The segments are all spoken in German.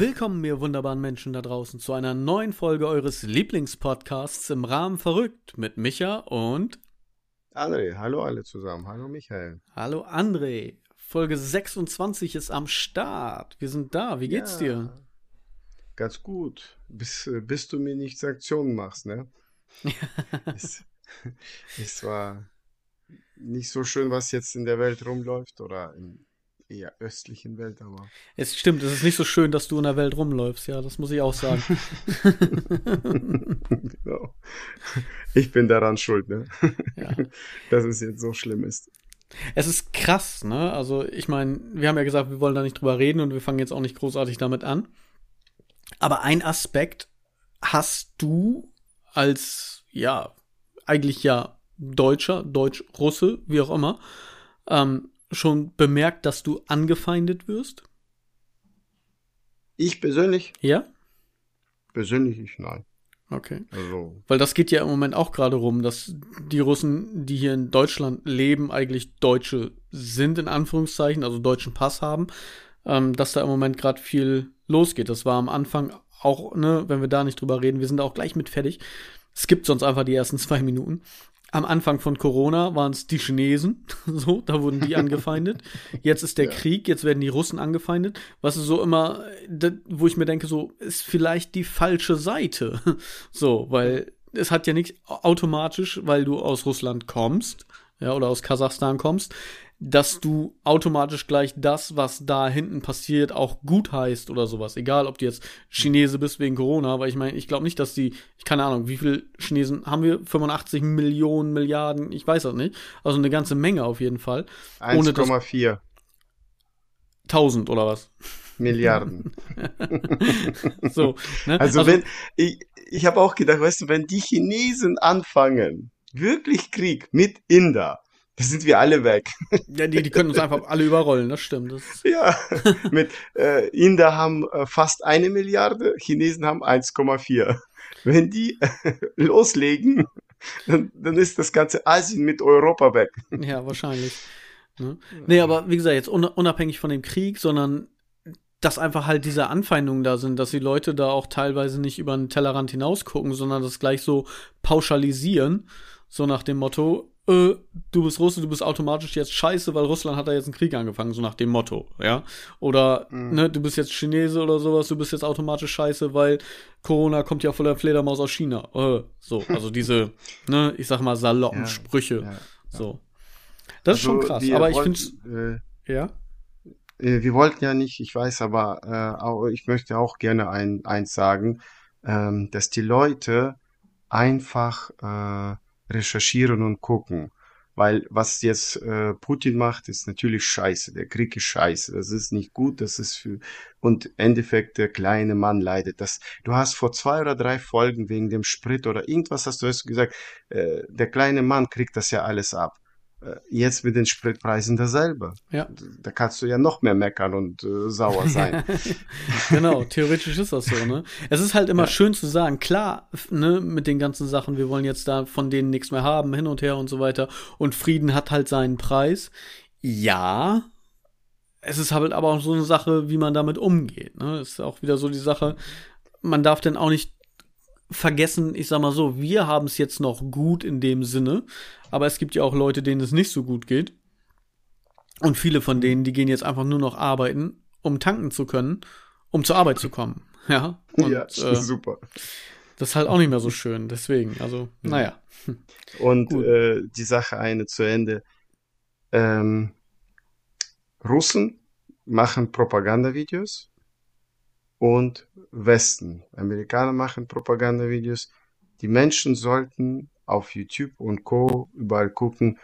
Willkommen, ihr wunderbaren Menschen da draußen, zu einer neuen Folge eures Lieblingspodcasts im Rahmen verrückt mit Micha und André. Hallo alle zusammen. Hallo Michael. Hallo André. Folge 26 ist am Start. Wir sind da. Wie geht's ja, dir? Ganz gut. Bis, bis du mir nicht Sanktionen machst, ne? es, es war nicht so schön, was jetzt in der Welt rumläuft oder in, eher östlichen Welt, aber. Es stimmt, es ist nicht so schön, dass du in der Welt rumläufst, ja, das muss ich auch sagen. genau. Ich bin daran schuld, ne? Ja. Dass es jetzt so schlimm ist. Es ist krass, ne? Also, ich meine, wir haben ja gesagt, wir wollen da nicht drüber reden und wir fangen jetzt auch nicht großartig damit an. Aber ein Aspekt hast du als, ja, eigentlich ja Deutscher, Deutsch-Russe, wie auch immer, ähm, schon bemerkt, dass du angefeindet wirst? Ich persönlich? Ja? Persönlich ich nein. Okay. Also. Weil das geht ja im Moment auch gerade rum, dass die Russen, die hier in Deutschland leben, eigentlich Deutsche sind, in Anführungszeichen, also deutschen Pass haben, ähm, dass da im Moment gerade viel losgeht. Das war am Anfang auch, ne, wenn wir da nicht drüber reden, wir sind da auch gleich mit fertig. Es gibt sonst einfach die ersten zwei Minuten am Anfang von Corona waren es die Chinesen, so, da wurden die angefeindet. Jetzt ist der ja. Krieg, jetzt werden die Russen angefeindet. Was ist so immer, wo ich mir denke, so ist vielleicht die falsche Seite. So, weil es hat ja nichts automatisch, weil du aus Russland kommst, ja, oder aus Kasachstan kommst, dass du automatisch gleich das, was da hinten passiert, auch gut heißt oder sowas. Egal, ob du jetzt Chinese bist wegen Corona, weil ich meine, ich glaube nicht, dass die, ich keine Ahnung, wie viele Chinesen haben wir? 85 Millionen, Milliarden, ich weiß das nicht. Also eine ganze Menge auf jeden Fall. 1,4. 1000 oder was? Milliarden. so, ne? also, also wenn, ich, ich habe auch gedacht, weißt du, wenn die Chinesen anfangen, wirklich Krieg mit Inder, da sind wir alle weg. Ja, die, die können uns einfach alle überrollen, das stimmt. Das ja, mit äh, Inder haben äh, fast eine Milliarde, Chinesen haben 1,4. Wenn die äh, loslegen, dann, dann ist das ganze Asien mit Europa weg. Ja, wahrscheinlich. Ne? Nee, aber wie gesagt, jetzt unabhängig von dem Krieg, sondern dass einfach halt diese Anfeindungen da sind, dass die Leute da auch teilweise nicht über den Tellerrand hinaus gucken, sondern das gleich so pauschalisieren, so nach dem Motto, äh, du bist Russe, du bist automatisch jetzt scheiße, weil Russland hat da jetzt einen Krieg angefangen, so nach dem Motto, ja. Oder, mhm. ne, du bist jetzt Chinese oder sowas, du bist jetzt automatisch scheiße, weil Corona kommt ja voller Fledermaus aus China. Äh, so, also diese, ne, ich sag mal, saloppen ja, Sprüche. Ja, ja. So. Das also, ist schon also, krass, aber ich finde äh, ja. Äh, wir wollten ja nicht, ich weiß, aber äh, ich möchte auch gerne ein, eins sagen, ähm, dass die Leute einfach äh, recherchieren und gucken. Weil was jetzt äh, Putin macht, ist natürlich scheiße. Der Krieg ist scheiße. Das ist nicht gut. Das ist für und im Endeffekt der kleine Mann leidet. Das, du hast vor zwei oder drei Folgen wegen dem Sprit oder irgendwas hast du gesagt. Äh, der kleine Mann kriegt das ja alles ab. Äh, jetzt mit den Spritpreisen dasselbe. Ja. Da kannst du ja noch mehr meckern und äh, sauer sein. genau, theoretisch ist das so, ne? Es ist halt immer ja. schön zu sagen, klar, ne, mit den ganzen Sachen, wir wollen jetzt da von denen nichts mehr haben, hin und her und so weiter. Und Frieden hat halt seinen Preis. Ja, es ist halt aber auch so eine Sache, wie man damit umgeht. Ne? Es ist auch wieder so die Sache, man darf denn auch nicht vergessen, ich sag mal so, wir haben es jetzt noch gut in dem Sinne, aber es gibt ja auch Leute, denen es nicht so gut geht. Und viele von denen, die gehen jetzt einfach nur noch arbeiten, um tanken zu können, um zur Arbeit zu kommen. Ja, und, ja äh, super. Das ist halt auch nicht mehr so schön, deswegen, also, naja. Und äh, die Sache eine zu Ende. Ähm, Russen machen Propagandavideos und Westen. Amerikaner machen Propagandavideos. Die Menschen sollten auf YouTube und Co. überall gucken.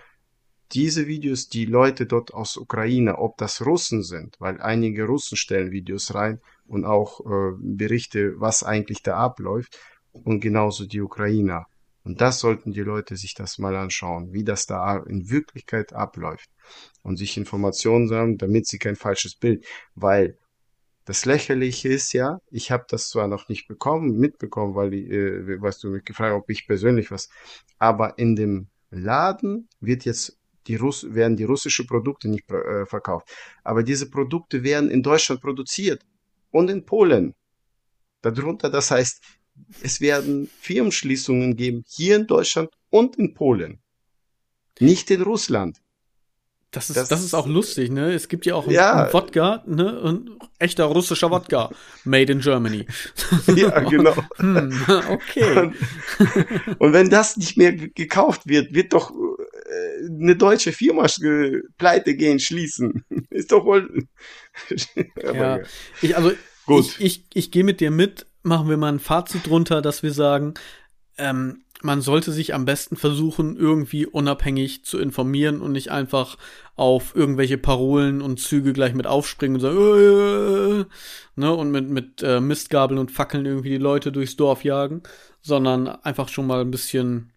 Diese Videos, die Leute dort aus Ukraine, ob das Russen sind, weil einige Russen stellen Videos rein und auch äh, Berichte, was eigentlich da abläuft und genauso die Ukrainer. Und das sollten die Leute sich das mal anschauen, wie das da in Wirklichkeit abläuft und sich Informationen sammeln, damit sie kein falsches Bild, weil das Lächerliche ist ja, ich habe das zwar noch nicht bekommen, mitbekommen, weil äh, was du mich gefragt ob ich persönlich was, aber in dem Laden wird jetzt die Russ werden die russische Produkte nicht äh, verkauft, aber diese Produkte werden in Deutschland produziert und in Polen. Darunter, das heißt, es werden Firmenschließungen geben, hier in Deutschland und in Polen. Nicht in Russland. Das ist, das, das, ist auch lustig, ne? Es gibt ja auch ja. einen Wodka, ne? Ein echter russischer Wodka. Made in Germany. Ja, genau. hm, okay. Und, und, wenn das nicht mehr gekauft wird, wird doch äh, eine deutsche Firma pleite gehen, schließen. Ist doch wohl. ja. Ich, also, Gut. ich, ich, ich gehe mit dir mit. Machen wir mal ein Fazit drunter, dass wir sagen, ähm, man sollte sich am besten versuchen, irgendwie unabhängig zu informieren und nicht einfach auf irgendwelche Parolen und Züge gleich mit aufspringen und sagen, äh, ne, und mit, mit äh, Mistgabeln und Fackeln irgendwie die Leute durchs Dorf jagen, sondern einfach schon mal ein bisschen,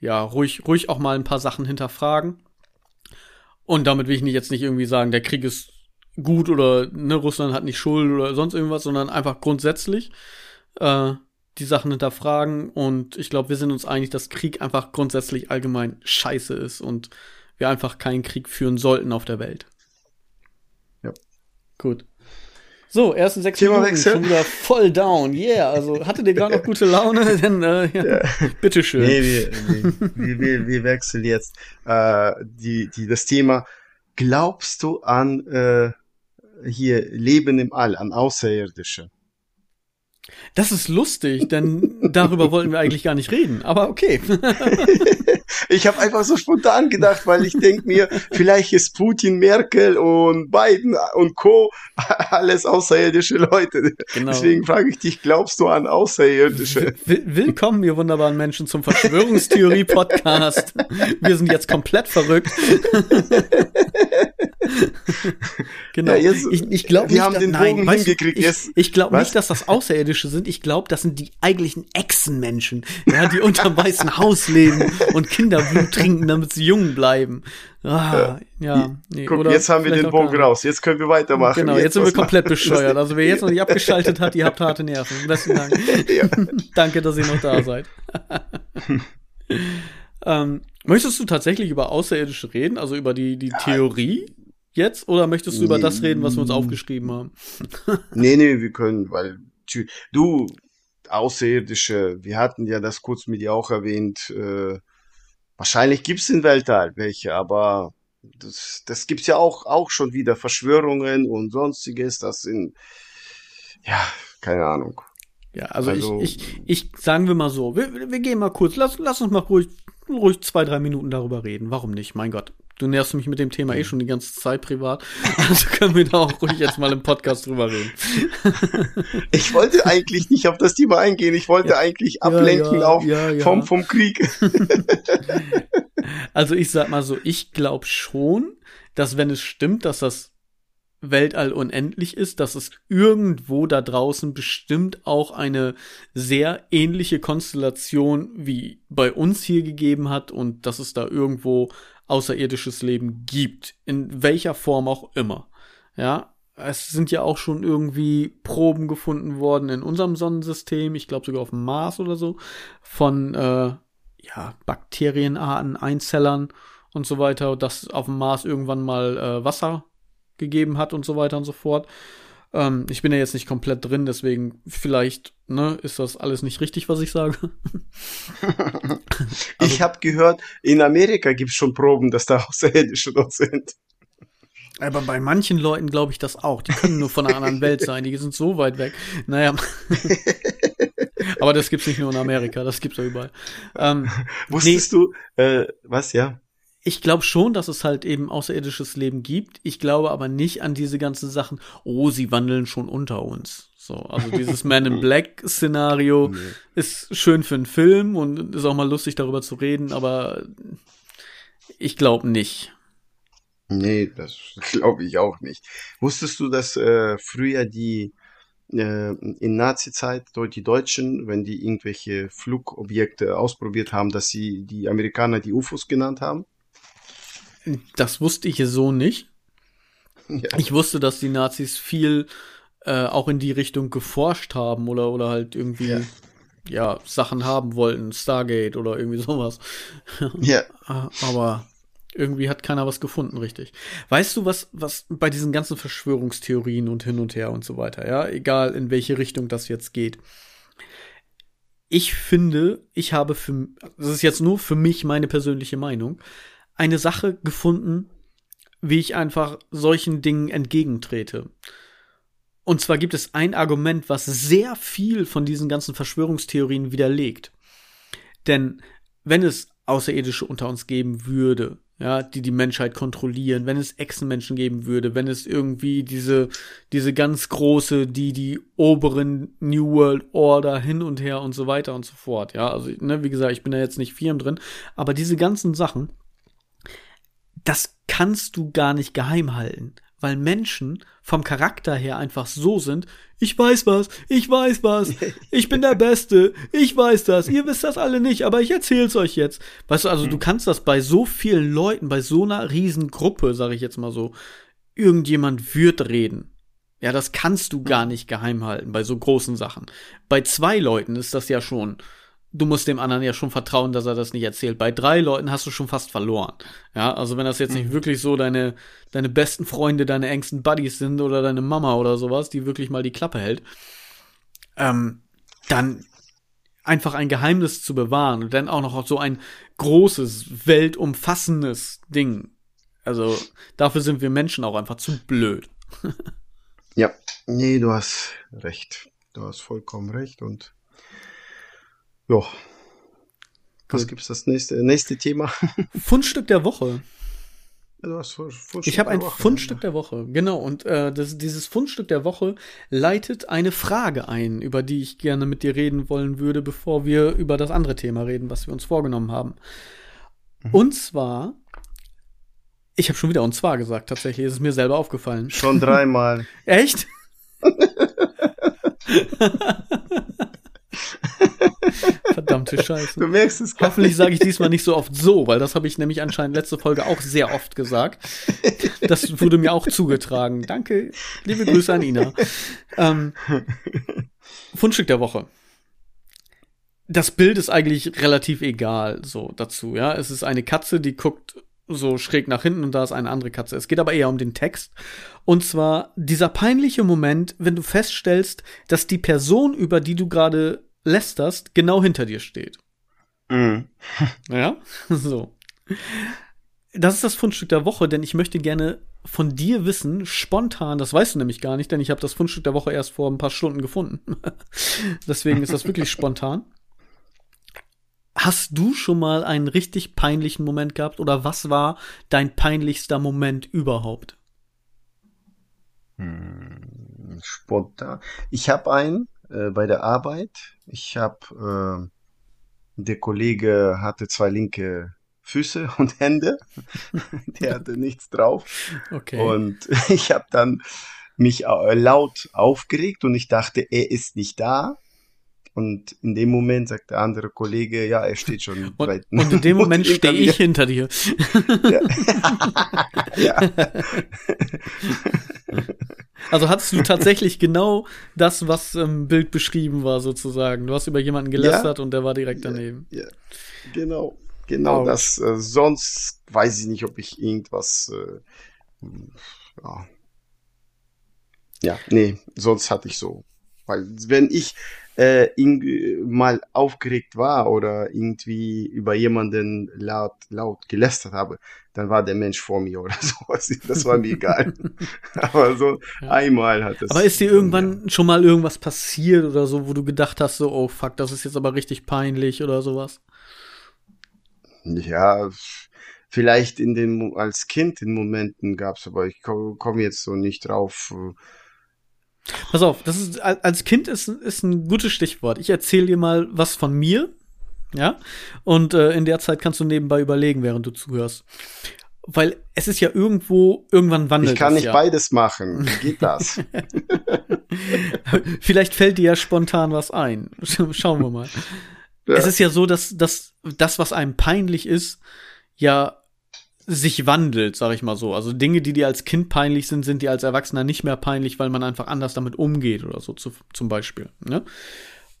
ja, ruhig, ruhig auch mal ein paar Sachen hinterfragen. Und damit will ich nicht jetzt nicht irgendwie sagen, der Krieg ist gut oder ne, Russland hat nicht Schuld oder sonst irgendwas, sondern einfach grundsätzlich. Äh, die Sachen hinterfragen und ich glaube, wir sind uns einig, dass Krieg einfach grundsätzlich allgemein scheiße ist und wir einfach keinen Krieg führen sollten auf der Welt. Ja. Gut. So, ersten sechs Thema Minuten Wechsel. schon wieder voll down. Yeah, also hattet ihr gerade noch gute Laune? Dann, äh, ja, ja. bitteschön. Nee, wir, wir, wir, wir wechseln jetzt äh, die, die, das Thema. Glaubst du an äh, hier Leben im All, an Außerirdische? Das ist lustig, denn darüber wollten wir eigentlich gar nicht reden, aber okay. ich habe einfach so spontan gedacht, weil ich denke mir, vielleicht ist Putin, Merkel und Biden und Co. alles außerirdische Leute. Genau. Deswegen frage ich dich, glaubst du an Außerirdische? Will willkommen, ihr wunderbaren Menschen, zum Verschwörungstheorie-Podcast. Wir sind jetzt komplett verrückt. genau. Ja, jetzt, ich ich glaube nicht, haben dass, den nein, hingekriegt. Ich, ich glaube nicht, dass das Außerirdische sind. Ich glaube, das sind die eigentlichen Echsenmenschen, ja, die unterm weißen Haus leben und Kinderblut trinken, damit sie jung bleiben. Ah, ja. Nee, Guck, jetzt haben wir den Bogen raus. Jetzt können wir weitermachen. Genau, jetzt, jetzt sind wir komplett bescheuert. Also wer jetzt noch nicht abgeschaltet hat, ihr habt harte Nerven. Besten Dank. Ja. Danke, dass ihr noch da seid. ähm, möchtest du tatsächlich über Außerirdische reden? Also über die, die Theorie? Jetzt oder möchtest du über das reden, was wir uns aufgeschrieben haben? nee, nee, wir können, weil du, Außerirdische, wir hatten ja das kurz mit dir auch erwähnt, äh, wahrscheinlich gibt's im Weltall welche, aber das, das gibt's ja auch, auch schon wieder Verschwörungen und sonstiges, das sind, ja, keine Ahnung. Ja, also, also ich, ich, ich, sagen wir mal so, wir, wir gehen mal kurz, lass, lass uns mal ruhig, ruhig zwei, drei Minuten darüber reden. Warum nicht? Mein Gott. Du näherst mich mit dem Thema eh schon die ganze Zeit privat. Also können wir da auch ruhig jetzt mal im Podcast drüber reden. Ich wollte eigentlich nicht auf das Thema eingehen. Ich wollte ja. eigentlich ablenken ja, auf, ja, Vom, vom Krieg. Also ich sag mal so, ich glaube schon, dass wenn es stimmt, dass das Weltall unendlich ist, dass es irgendwo da draußen bestimmt auch eine sehr ähnliche Konstellation wie bei uns hier gegeben hat und dass es da irgendwo außerirdisches Leben gibt, in welcher Form auch immer. Ja, es sind ja auch schon irgendwie Proben gefunden worden in unserem Sonnensystem, ich glaube sogar auf dem Mars oder so, von äh, ja, Bakterienarten, Einzellern und so weiter, dass auf dem Mars irgendwann mal äh, Wasser gegeben hat und so weiter und so fort. Ähm, ich bin ja jetzt nicht komplett drin, deswegen vielleicht ne, ist das alles nicht richtig, was ich sage. also, ich habe gehört, in Amerika gibt es schon Proben, dass da Außerirdische dort sind. Aber bei manchen Leuten glaube ich das auch. Die können nur von einer anderen Welt sein. Die sind so weit weg. Naja. Aber das gibt's nicht nur in Amerika, das gibt's ja überall. Ähm, Wusstest nee, du, äh, was, ja? Ich glaube schon, dass es halt eben außerirdisches Leben gibt. Ich glaube aber nicht an diese ganzen Sachen, oh, sie wandeln schon unter uns. So, also dieses Man in Black Szenario nee. ist schön für einen Film und ist auch mal lustig darüber zu reden, aber ich glaube nicht. Nee, das glaube ich auch nicht. Wusstest du, dass äh, früher die äh, in Nazi-Zeit die Deutschen, wenn die irgendwelche Flugobjekte ausprobiert haben, dass sie die Amerikaner die UFOs genannt haben? Das wusste ich so nicht. Ja. Ich wusste, dass die Nazis viel äh, auch in die Richtung geforscht haben oder, oder halt irgendwie ja. ja Sachen haben wollten, Stargate oder irgendwie sowas. Ja. Aber Irgendwie hat keiner was gefunden, richtig. Weißt du, was, was bei diesen ganzen Verschwörungstheorien und hin und her und so weiter, ja, egal in welche Richtung das jetzt geht. Ich finde, ich habe für, das ist jetzt nur für mich meine persönliche Meinung, eine Sache gefunden, wie ich einfach solchen Dingen entgegentrete. Und zwar gibt es ein Argument, was sehr viel von diesen ganzen Verschwörungstheorien widerlegt. Denn wenn es Außerirdische unter uns geben würde, ja, die die Menschheit kontrollieren, wenn es Echsenmenschen geben würde, wenn es irgendwie diese, diese ganz große, die, die oberen New World Order hin und her und so weiter und so fort, ja, also, ne, wie gesagt, ich bin da jetzt nicht firm drin, aber diese ganzen Sachen, das kannst du gar nicht geheim halten weil Menschen vom Charakter her einfach so sind, ich weiß was, ich weiß was, ich bin der Beste, ich weiß das, ihr wisst das alle nicht, aber ich erzähl's euch jetzt. Weißt du, also du mhm. kannst das bei so vielen Leuten, bei so einer riesen Gruppe, sag ich jetzt mal so, irgendjemand wird reden. Ja, das kannst du gar nicht geheim halten bei so großen Sachen. Bei zwei Leuten ist das ja schon, du musst dem anderen ja schon vertrauen, dass er das nicht erzählt. Bei drei Leuten hast du schon fast verloren. Ja, also wenn das jetzt nicht mhm. wirklich so deine, deine besten Freunde, deine engsten Buddies sind oder deine Mama oder sowas, die wirklich mal die Klappe hält, ähm, dann einfach ein Geheimnis zu bewahren und dann auch noch so ein großes, weltumfassendes Ding. Also dafür sind wir Menschen auch einfach zu blöd. ja, nee, du hast recht. Du hast vollkommen recht und ja. Was gibt es das nächste, nächste Thema? Fundstück der Woche. Ich habe ein Fundstück der Woche, genau. Und äh, das, dieses Fundstück der Woche leitet eine Frage ein, über die ich gerne mit dir reden wollen würde, bevor wir über das andere Thema reden, was wir uns vorgenommen haben. Mhm. Und zwar, ich habe schon wieder und zwar gesagt, tatsächlich, ist es mir selber aufgefallen. Schon dreimal. Echt? Verdammte Scheiße. Du merkst es Hoffentlich sage ich diesmal nicht so oft so, weil das habe ich nämlich anscheinend letzte Folge auch sehr oft gesagt. Das wurde mir auch zugetragen. Danke, liebe Grüße an Ina. Ähm, Fundstück der Woche. Das Bild ist eigentlich relativ egal so dazu, ja. Es ist eine Katze, die guckt so schräg nach hinten und da ist eine andere Katze. Es geht aber eher um den Text. Und zwar dieser peinliche Moment, wenn du feststellst, dass die Person, über die du gerade lästerst, genau hinter dir steht. Mhm. Ja, so. Das ist das Fundstück der Woche, denn ich möchte gerne von dir wissen, spontan, das weißt du nämlich gar nicht, denn ich habe das Fundstück der Woche erst vor ein paar Stunden gefunden. Deswegen ist das wirklich spontan. Hast du schon mal einen richtig peinlichen Moment gehabt oder was war dein peinlichster Moment überhaupt? Hm, spontan. Ich habe einen äh, bei der Arbeit. Ich habe, äh, der Kollege hatte zwei linke Füße und Hände. der hatte nichts drauf. Okay. Und ich habe dann mich laut aufgeregt und ich dachte, er ist nicht da. Und in dem Moment sagt der andere Kollege, ja, er steht schon und, weit. Und in dem Moment stehe ich hinter dir. Ja. Also hattest du tatsächlich genau das, was im Bild beschrieben war, sozusagen. Du hast über jemanden gelästert ja. und der war direkt daneben. Ja, genau. Genau Ouch. das. Äh, sonst weiß ich nicht, ob ich irgendwas. Äh, ja. ja, nee, sonst hatte ich so. Weil wenn ich äh, mal aufgeregt war oder irgendwie über jemanden laut, laut gelästert habe, dann war der Mensch vor mir oder sowas. Das war mir egal. Aber so ja. einmal hat es. Aber ist dir irgendwann ja. schon mal irgendwas passiert oder so, wo du gedacht hast, so, oh fuck, das ist jetzt aber richtig peinlich oder sowas? Ja, vielleicht in den, als Kind in Momenten gab's, aber ich komme komm jetzt so nicht drauf. Äh, Pass auf, das ist als Kind ist, ist ein gutes Stichwort. Ich erzähle dir mal was von mir, ja, und äh, in der Zeit kannst du nebenbei überlegen, während du zuhörst. Weil es ist ja irgendwo, irgendwann wandelt Ich kann nicht ja. beides machen. Wie geht das? Vielleicht fällt dir ja spontan was ein. Schauen wir mal. Ja. Es ist ja so, dass, dass das, was einem peinlich ist, ja sich wandelt, sag ich mal so. Also Dinge, die dir als Kind peinlich sind, sind dir als Erwachsener nicht mehr peinlich, weil man einfach anders damit umgeht oder so, zu, zum Beispiel. Ne?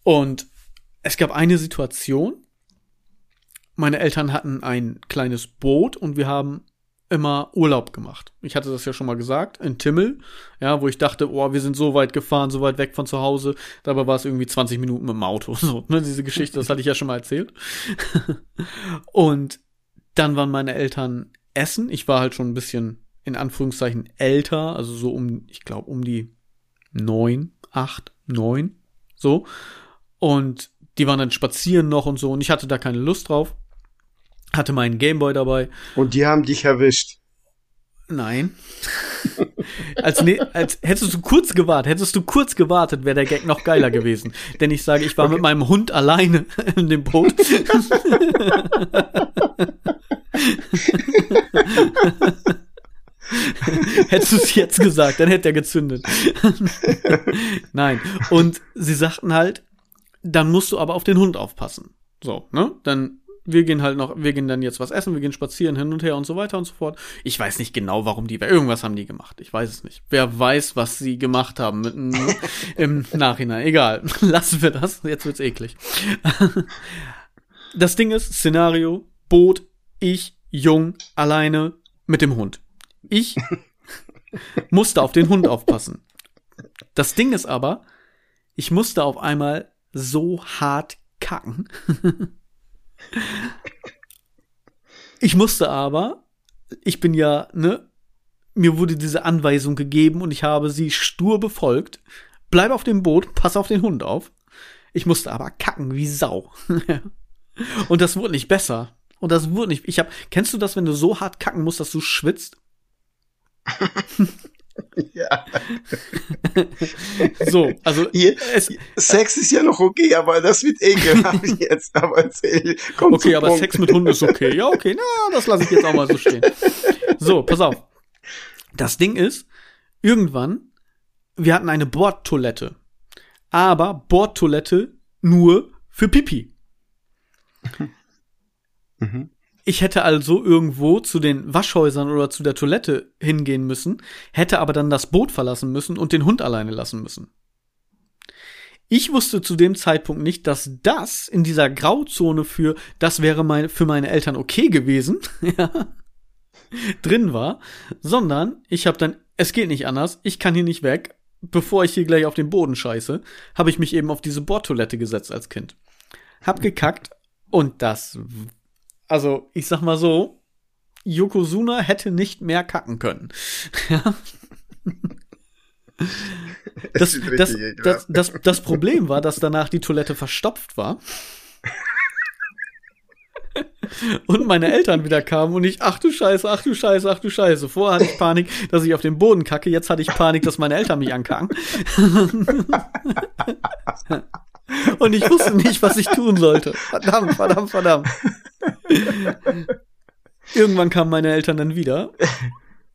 Und es gab eine Situation, meine Eltern hatten ein kleines Boot und wir haben immer Urlaub gemacht. Ich hatte das ja schon mal gesagt, in Timmel, ja, wo ich dachte, oh, wir sind so weit gefahren, so weit weg von zu Hause. Dabei war es irgendwie 20 Minuten mit dem Auto. So, ne, diese Geschichte, das hatte ich ja schon mal erzählt. und dann waren meine Eltern essen. Ich war halt schon ein bisschen in Anführungszeichen älter, also so um, ich glaube, um die neun, acht, neun, so. Und die waren dann spazieren noch und so und ich hatte da keine Lust drauf. Hatte meinen Gameboy dabei. Und die haben dich erwischt. Nein. als, ne, als hättest du kurz gewartet, hättest du kurz gewartet, wäre der Gag noch geiler gewesen. Denn ich sage, ich war okay. mit meinem Hund alleine in dem Boot. Hättest du es jetzt gesagt, dann hätte er gezündet. Nein. Und sie sagten halt, dann musst du aber auf den Hund aufpassen. So, ne? Dann wir gehen halt noch, wir gehen dann jetzt was essen, wir gehen spazieren hin und her und so weiter und so fort. Ich weiß nicht genau, warum die, irgendwas haben die gemacht. Ich weiß es nicht. Wer weiß, was sie gemacht haben mit, im Nachhinein. Egal. Lassen wir das. Jetzt wird's eklig. Das Ding ist, Szenario, Boot, ich, jung, alleine, mit dem Hund. Ich musste auf den Hund aufpassen. Das Ding ist aber, ich musste auf einmal so hart kacken. Ich musste aber, ich bin ja, ne, mir wurde diese Anweisung gegeben und ich habe sie stur befolgt. Bleib auf dem Boot, pass auf den Hund auf. Ich musste aber kacken wie Sau. und das wurde nicht besser. Und das wurde nicht. Ich hab, kennst du das, wenn du so hart kacken musst, dass du schwitzt? ja. so, also Hier, Sex ist ja noch okay, aber das wird ekelhaft jetzt. Aber erzähl, komm Okay, aber Punkt. Sex mit Hunden ist okay. Ja, okay, na, das lasse ich jetzt auch mal so stehen. So, pass auf. Das Ding ist, irgendwann, wir hatten eine Bordtoilette. Aber Bordtoilette nur für Pipi. Mhm. Ich hätte also irgendwo zu den Waschhäusern oder zu der Toilette hingehen müssen, hätte aber dann das Boot verlassen müssen und den Hund alleine lassen müssen. Ich wusste zu dem Zeitpunkt nicht, dass das in dieser Grauzone für, das wäre mein, für meine Eltern okay gewesen, drin war, sondern ich habe dann, es geht nicht anders, ich kann hier nicht weg, bevor ich hier gleich auf den Boden scheiße, habe ich mich eben auf diese Bordtoilette gesetzt als Kind. Hab gekackt und das also ich sag mal so, Yokozuna hätte nicht mehr kacken können. Das, das, das, das, das Problem war, dass danach die Toilette verstopft war. Und meine Eltern wieder kamen und ich, ach du Scheiße, ach du Scheiße, ach du Scheiße. Vorher hatte ich Panik, dass ich auf den Boden kacke, jetzt hatte ich Panik, dass meine Eltern mich ankacken. Und ich wusste nicht, was ich tun sollte. Verdammt, verdammt, verdammt. Irgendwann kamen meine Eltern dann wieder.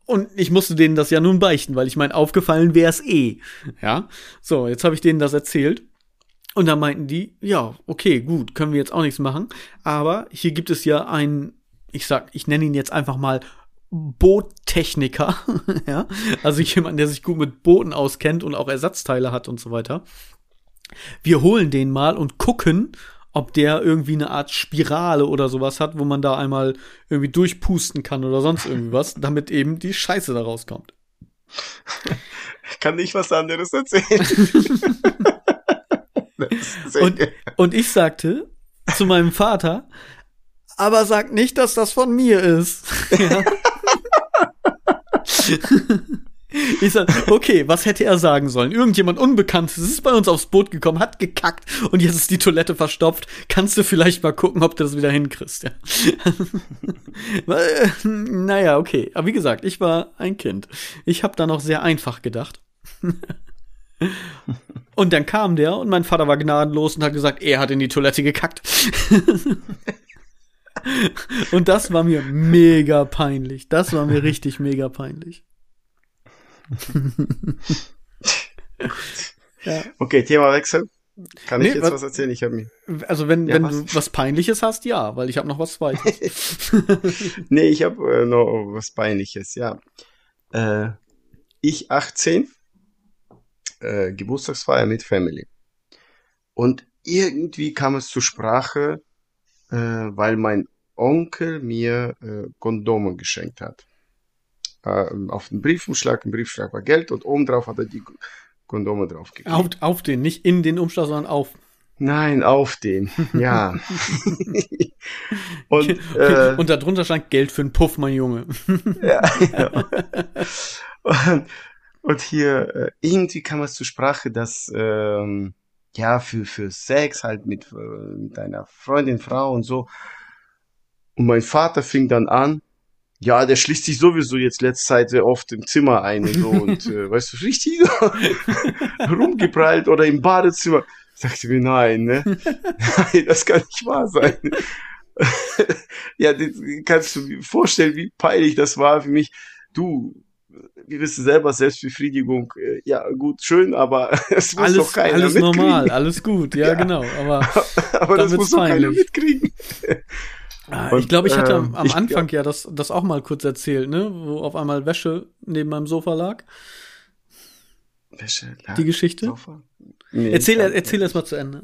Und ich musste denen das ja nun beichten, weil ich mein, aufgefallen wäre es eh. Ja. So, jetzt habe ich denen das erzählt. Und dann meinten die, ja, okay, gut, können wir jetzt auch nichts machen. Aber hier gibt es ja einen, ich sag, ich nenne ihn jetzt einfach mal Boottechniker, ja, also jemand, der sich gut mit Booten auskennt und auch Ersatzteile hat und so weiter wir holen den mal und gucken, ob der irgendwie eine Art Spirale oder sowas hat, wo man da einmal irgendwie durchpusten kann oder sonst irgendwas, damit eben die Scheiße da rauskommt. Kann nicht was anderes erzählen. und, und ich sagte zu meinem Vater, aber sag nicht, dass das von mir ist. Ja. Ich sag, okay, was hätte er sagen sollen? Irgendjemand Unbekanntes ist bei uns aufs Boot gekommen, hat gekackt und jetzt ist die Toilette verstopft. Kannst du vielleicht mal gucken, ob du das wieder hinkriegst? Ja. naja, okay. Aber wie gesagt, ich war ein Kind. Ich habe da noch sehr einfach gedacht. und dann kam der und mein Vater war gnadenlos und hat gesagt, er hat in die Toilette gekackt. und das war mir mega peinlich. Das war mir richtig mega peinlich ja. Okay, Themawechsel. Kann nee, ich jetzt was, was erzählen? Ich habe mir. Also wenn, ja, wenn was? du was Peinliches hast, ja, weil ich habe noch was Zweites. nee, ich habe äh, noch was Peinliches, ja. Äh, ich 18, äh, Geburtstagsfeier mit Family. Und irgendwie kam es zur Sprache, äh, weil mein Onkel mir äh, Kondome geschenkt hat. Äh, auf den Briefumschlag, im Briefschlag war Geld und obendrauf hat er die Kondome draufgekriegt. Auf, auf den, nicht in den Umschlag, sondern auf. Nein, auf den, ja. und, äh, und darunter stand Geld für einen Puff, mein Junge. ja, ja. Und, und hier, äh, irgendwie kam es zur Sprache, dass, ähm, ja, für, für Sex halt mit, äh, mit einer Freundin, Frau und so. Und mein Vater fing dann an, ja, der schließt sich sowieso jetzt letzte Zeit sehr oft im Zimmer ein und so und äh, weißt du, richtig rumgeprallt oder im Badezimmer. Ich dachte mir, nein, ne? nein, das kann nicht wahr sein. ja, kannst du dir vorstellen, wie peinlich das war für mich. Du, wir wissen selber, Selbstbefriedigung, äh, ja, gut, schön, aber es muss alles, doch keiner Alles mitkriegen. normal, alles gut, ja, ja. genau, aber, aber das muss doch keiner mitkriegen. Ah, und, ich glaube, ich hatte äh, am ich, Anfang ja, ja das, das auch mal kurz erzählt, ne? Wo auf einmal Wäsche neben meinem Sofa lag. Wäsche lag Die Geschichte? Sofa? Nee, erzähl erzähl erst mal zu Ende.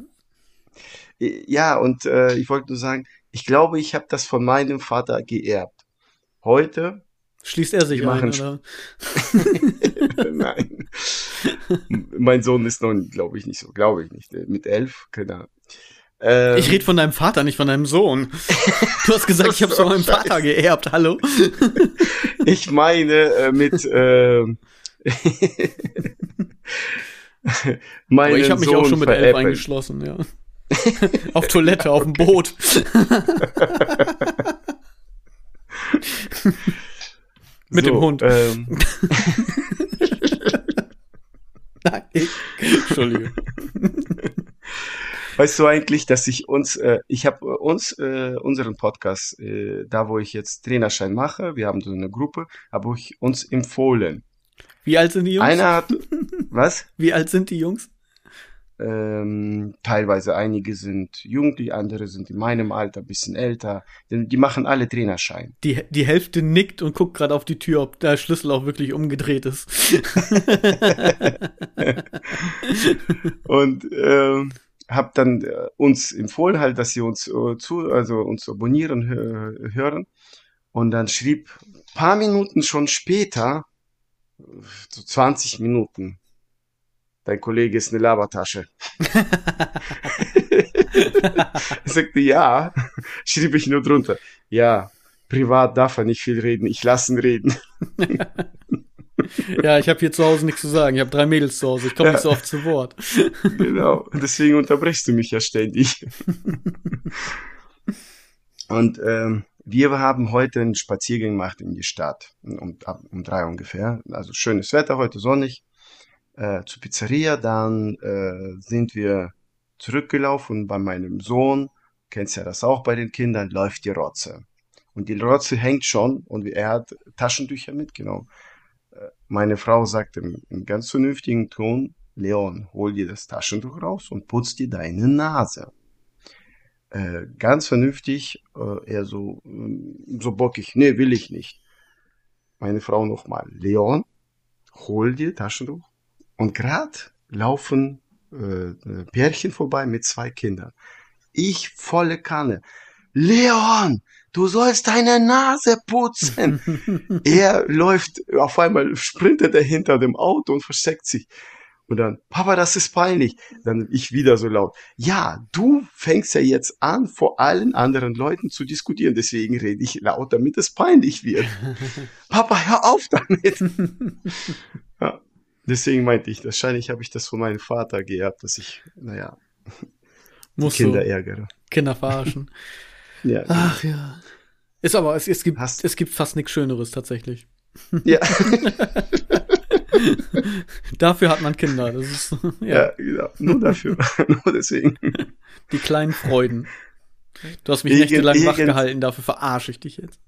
Ja, und äh, ich wollte nur sagen, ich glaube, ich habe das von meinem Vater geerbt. Heute Schließt er sich ein, oder? Nein. mein Sohn ist noch, glaube ich, nicht so, glaube ich nicht. Mit elf, keine Ahnung. Ähm, ich rede von deinem Vater, nicht von deinem Sohn. Du hast gesagt, ich habe es von meinem Vater geerbt. Hallo? ich meine äh, mit äh, Aber ich habe mich Sohn auch schon mit elf eingeschlossen, ja. auf Toilette, auf dem Boot. mit so, dem Hund. Ähm. Nein, Entschuldigung. Weißt du eigentlich, dass ich uns, äh, ich habe uns, äh, unseren Podcast, äh, da wo ich jetzt Trainerschein mache, wir haben so eine Gruppe, habe ich uns empfohlen. Wie alt sind die Jungs? Einer hat, was? Wie alt sind die Jungs? Ähm, teilweise einige sind jung, die andere sind in meinem Alter, bisschen älter. Die, die machen alle Trainerschein. Die, die Hälfte nickt und guckt gerade auf die Tür, ob der Schlüssel auch wirklich umgedreht ist. und ähm, habe dann äh, uns empfohlen halt, dass sie uns äh, zu, also uns abonnieren hö hören. Und dann schrieb paar Minuten schon später, so 20 Minuten, dein Kollege ist eine Labertasche. ich sagte, ja, schrieb ich nur drunter. Ja, privat darf er nicht viel reden, ich lasse ihn reden. ja, ich habe hier zu Hause nichts zu sagen. Ich habe drei Mädels zu Hause. Ich komme ja. nicht so oft zu Wort. genau. Deswegen unterbrichst du mich ja ständig. Und ähm, wir haben heute einen Spaziergang gemacht in die Stadt. Um, um drei ungefähr. Also schönes Wetter heute, sonnig. Äh, zur Pizzeria. Dann äh, sind wir zurückgelaufen bei meinem Sohn. Kennst ja das auch bei den Kindern, läuft die Rotze. Und die Rotze hängt schon und er hat Taschentücher mitgenommen. Meine Frau sagte im, ganz vernünftigen Ton, Leon, hol dir das Taschentuch raus und putz dir deine Nase. Äh, ganz vernünftig, äh, er so, äh, so bockig, nee, will ich nicht. Meine Frau nochmal, Leon, hol dir Taschentuch. Und grad laufen äh, Pärchen vorbei mit zwei Kindern. Ich volle Kanne. Leon, du sollst deine Nase putzen. er läuft, auf einmal sprintet er hinter dem Auto und versteckt sich. Und dann, Papa, das ist peinlich. Dann ich wieder so laut. Ja, du fängst ja jetzt an, vor allen anderen Leuten zu diskutieren. Deswegen rede ich laut, damit es peinlich wird. Papa, hör auf damit. ja, deswegen meinte ich, wahrscheinlich habe ich das von meinem Vater geerbt, dass ich, naja, Musst Kinder ärgere. Kinder verarschen. Ja. Ach ja. Ist aber, es, es gibt, Hast es gibt fast nichts Schöneres tatsächlich. Ja. dafür hat man Kinder. Das ist, ja. ja, genau. Nur dafür. Nur deswegen. Die kleinen Freuden. Du hast mich Irgend, nächtelang wach gehalten, dafür verarsche ich dich jetzt.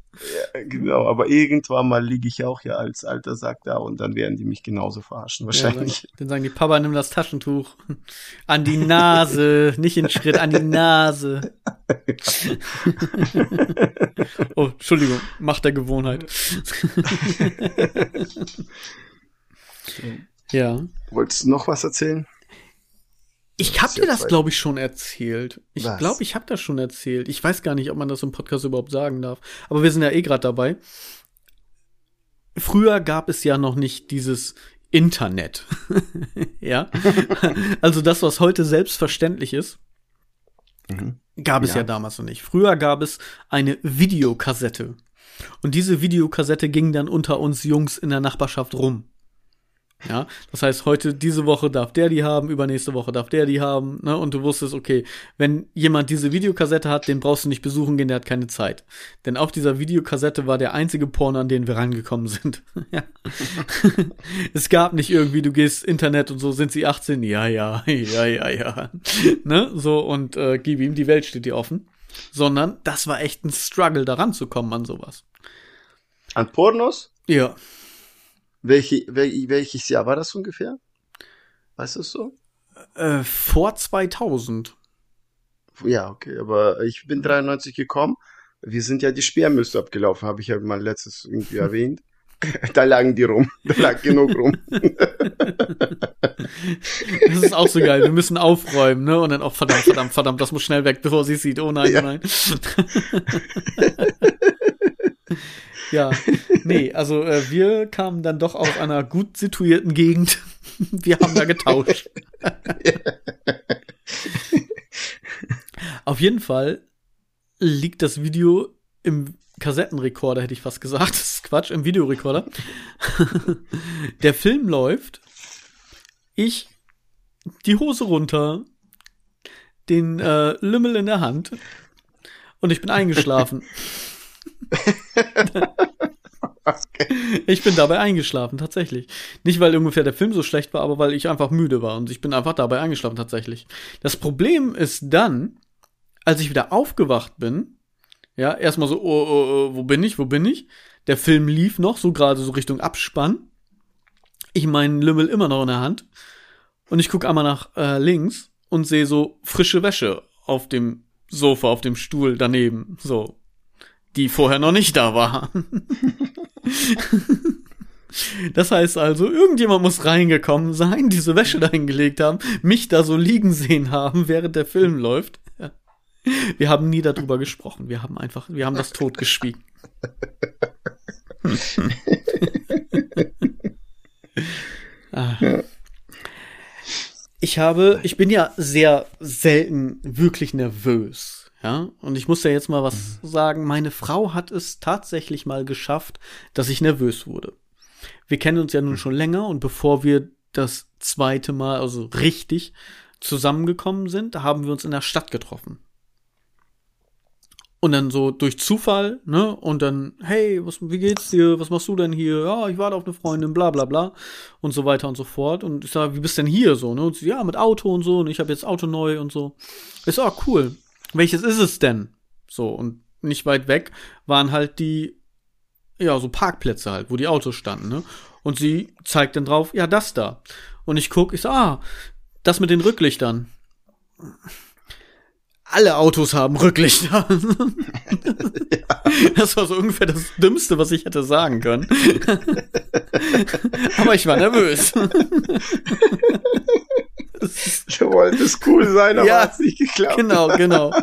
Ja, genau, aber irgendwann mal liege ich auch ja als alter Sack da und dann werden die mich genauso verarschen, wahrscheinlich. Ja, dann, dann sagen die, Papa, nimm das Taschentuch. An die Nase, nicht in Schritt, an die Nase. oh, Entschuldigung, Macht der Gewohnheit. ja. Wolltest du noch was erzählen? Ich habe dir das, glaube ich, schon erzählt. Ich glaube, ich habe das schon erzählt. Ich weiß gar nicht, ob man das im Podcast überhaupt sagen darf. Aber wir sind ja eh gerade dabei. Früher gab es ja noch nicht dieses Internet. ja. also das, was heute selbstverständlich ist, mhm. gab es ja. ja damals noch nicht. Früher gab es eine Videokassette. Und diese Videokassette ging dann unter uns Jungs in der Nachbarschaft rum. Ja, das heißt, heute, diese Woche darf der die haben, übernächste Woche darf der die haben, ne? Und du wusstest, okay, wenn jemand diese Videokassette hat, den brauchst du nicht besuchen gehen, der hat keine Zeit. Denn auf dieser Videokassette war der einzige Porno, an den wir rangekommen sind. ja. es gab nicht irgendwie, du gehst Internet und so, sind sie 18? Ja, ja, ja, ja, ja. ne? So, und äh, gib ihm, die Welt steht dir offen. Sondern das war echt ein Struggle, daran zu kommen an sowas. An Pornos? Ja. Welche, wel, welches Jahr war das ungefähr? Weißt du es so? Äh, vor 2000. Ja, okay, aber ich bin 93 gekommen. Wir sind ja die Sperrmüsse abgelaufen, habe ich ja mal letztes irgendwie erwähnt. Da lagen die rum. Da lag genug rum. Das ist auch so geil. Wir müssen aufräumen, ne? Und dann auch, oh, verdammt, verdammt, verdammt, das muss schnell weg, bevor sie sieht. Oh nein, ja. oh nein. Ja, nee, also äh, wir kamen dann doch aus einer gut situierten Gegend. wir haben da getauscht. Auf jeden Fall liegt das Video im Kassettenrekorder, hätte ich fast gesagt. Das ist Quatsch, im Videorekorder. Der Film läuft. Ich die Hose runter, den äh, Lümmel in der Hand und ich bin eingeschlafen. Ich bin dabei eingeschlafen, tatsächlich. Nicht, weil ungefähr der Film so schlecht war, aber weil ich einfach müde war und ich bin einfach dabei eingeschlafen, tatsächlich. Das Problem ist dann, als ich wieder aufgewacht bin, ja, erstmal so, oh, oh, oh, wo bin ich, wo bin ich? Der Film lief noch, so gerade so Richtung Abspann. Ich meinen Lümmel immer noch in der Hand. Und ich gucke einmal nach äh, links und sehe so frische Wäsche auf dem Sofa, auf dem Stuhl daneben. So, die vorher noch nicht da war. Das heißt also, irgendjemand muss reingekommen sein, diese Wäsche da hingelegt haben, mich da so liegen sehen haben, während der Film läuft. Wir haben nie darüber gesprochen. Wir haben einfach, wir haben das tot geschwiegen. Ich habe, ich bin ja sehr selten wirklich nervös. Ja, und ich muss ja jetzt mal was sagen. Meine Frau hat es tatsächlich mal geschafft, dass ich nervös wurde. Wir kennen uns ja nun schon länger und bevor wir das zweite Mal, also richtig zusammengekommen sind, haben wir uns in der Stadt getroffen. Und dann so durch Zufall, ne? Und dann, hey, was, wie geht's dir? Was machst du denn hier? Ja, ich warte auf eine Freundin, bla bla bla. Und so weiter und so fort. Und ich sage, wie bist denn hier so? Ne? Und sie, ja, mit Auto und so. Und ich habe jetzt Auto neu und so. Ist auch cool welches ist es denn? So, und nicht weit weg waren halt die, ja, so Parkplätze halt, wo die Autos standen, ne? Und sie zeigt dann drauf, ja, das da. Und ich guck, ich so, ah, das mit den Rücklichtern. Alle Autos haben Rücklichter. das war so ungefähr das Dümmste, was ich hätte sagen können. Aber ich war nervös. Du wolltest cool sein, aber ja, hat nicht geklappt. Genau, genau.